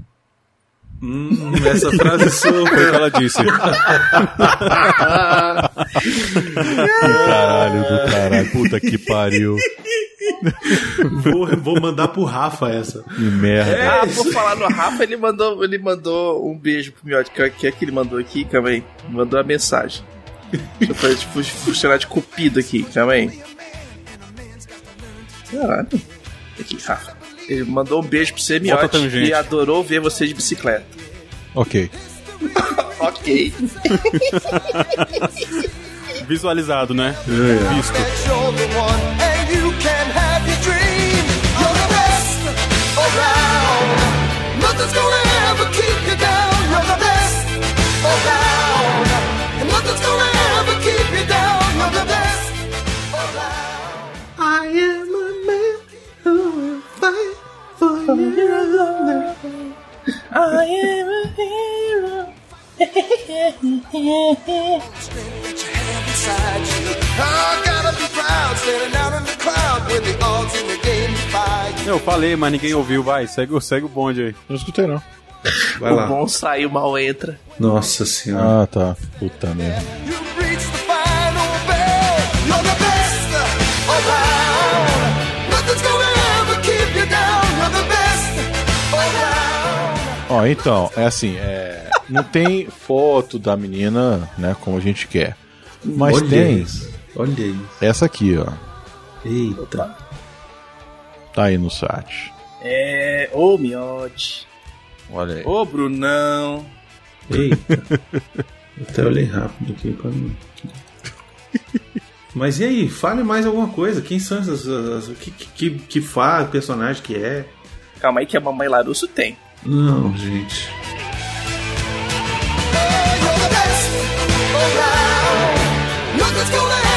Hum, essa frase sou Foi o que ela disse. Caralho do caralho. Puta que pariu. vou, vou mandar pro Rafa essa. Que merda. Ah, por falar no Rafa, ele mandou, ele mandou um beijo pro Miotti. Que que é que ele mandou aqui? Calma aí. Mandou a mensagem. Deixa eu fazer tipo, funcionar de cupido aqui. Calma aí. Caralho. Aqui, Rafa. Ele mandou um beijo pro tangente. e adorou ver você de bicicleta. Ok. ok. Visualizado, né? Visto. In the game fight. Eu falei, mas ninguém ouviu. Vai, segue, o- segue o bonde aí. Não escutei, não. Vai o lá. bom sai, o mal entra. Nossa senhora. Ah, tá. Puta merda. Ó, então, é assim, é, não tem foto da menina, né, como a gente quer. Mas Olha tem isso. Olha isso. essa aqui, ó. Eita. Tá aí no site. É. Ô, Miotti. Olha aí. Ô, Brunão. Eita. Até olhei rápido aqui pra mim. Mas e aí, fale mais alguma coisa. Quem são essas. as- que, que, que faz, personagem que é? Calma aí que a mamãe Larusso tem. Não, gente. You're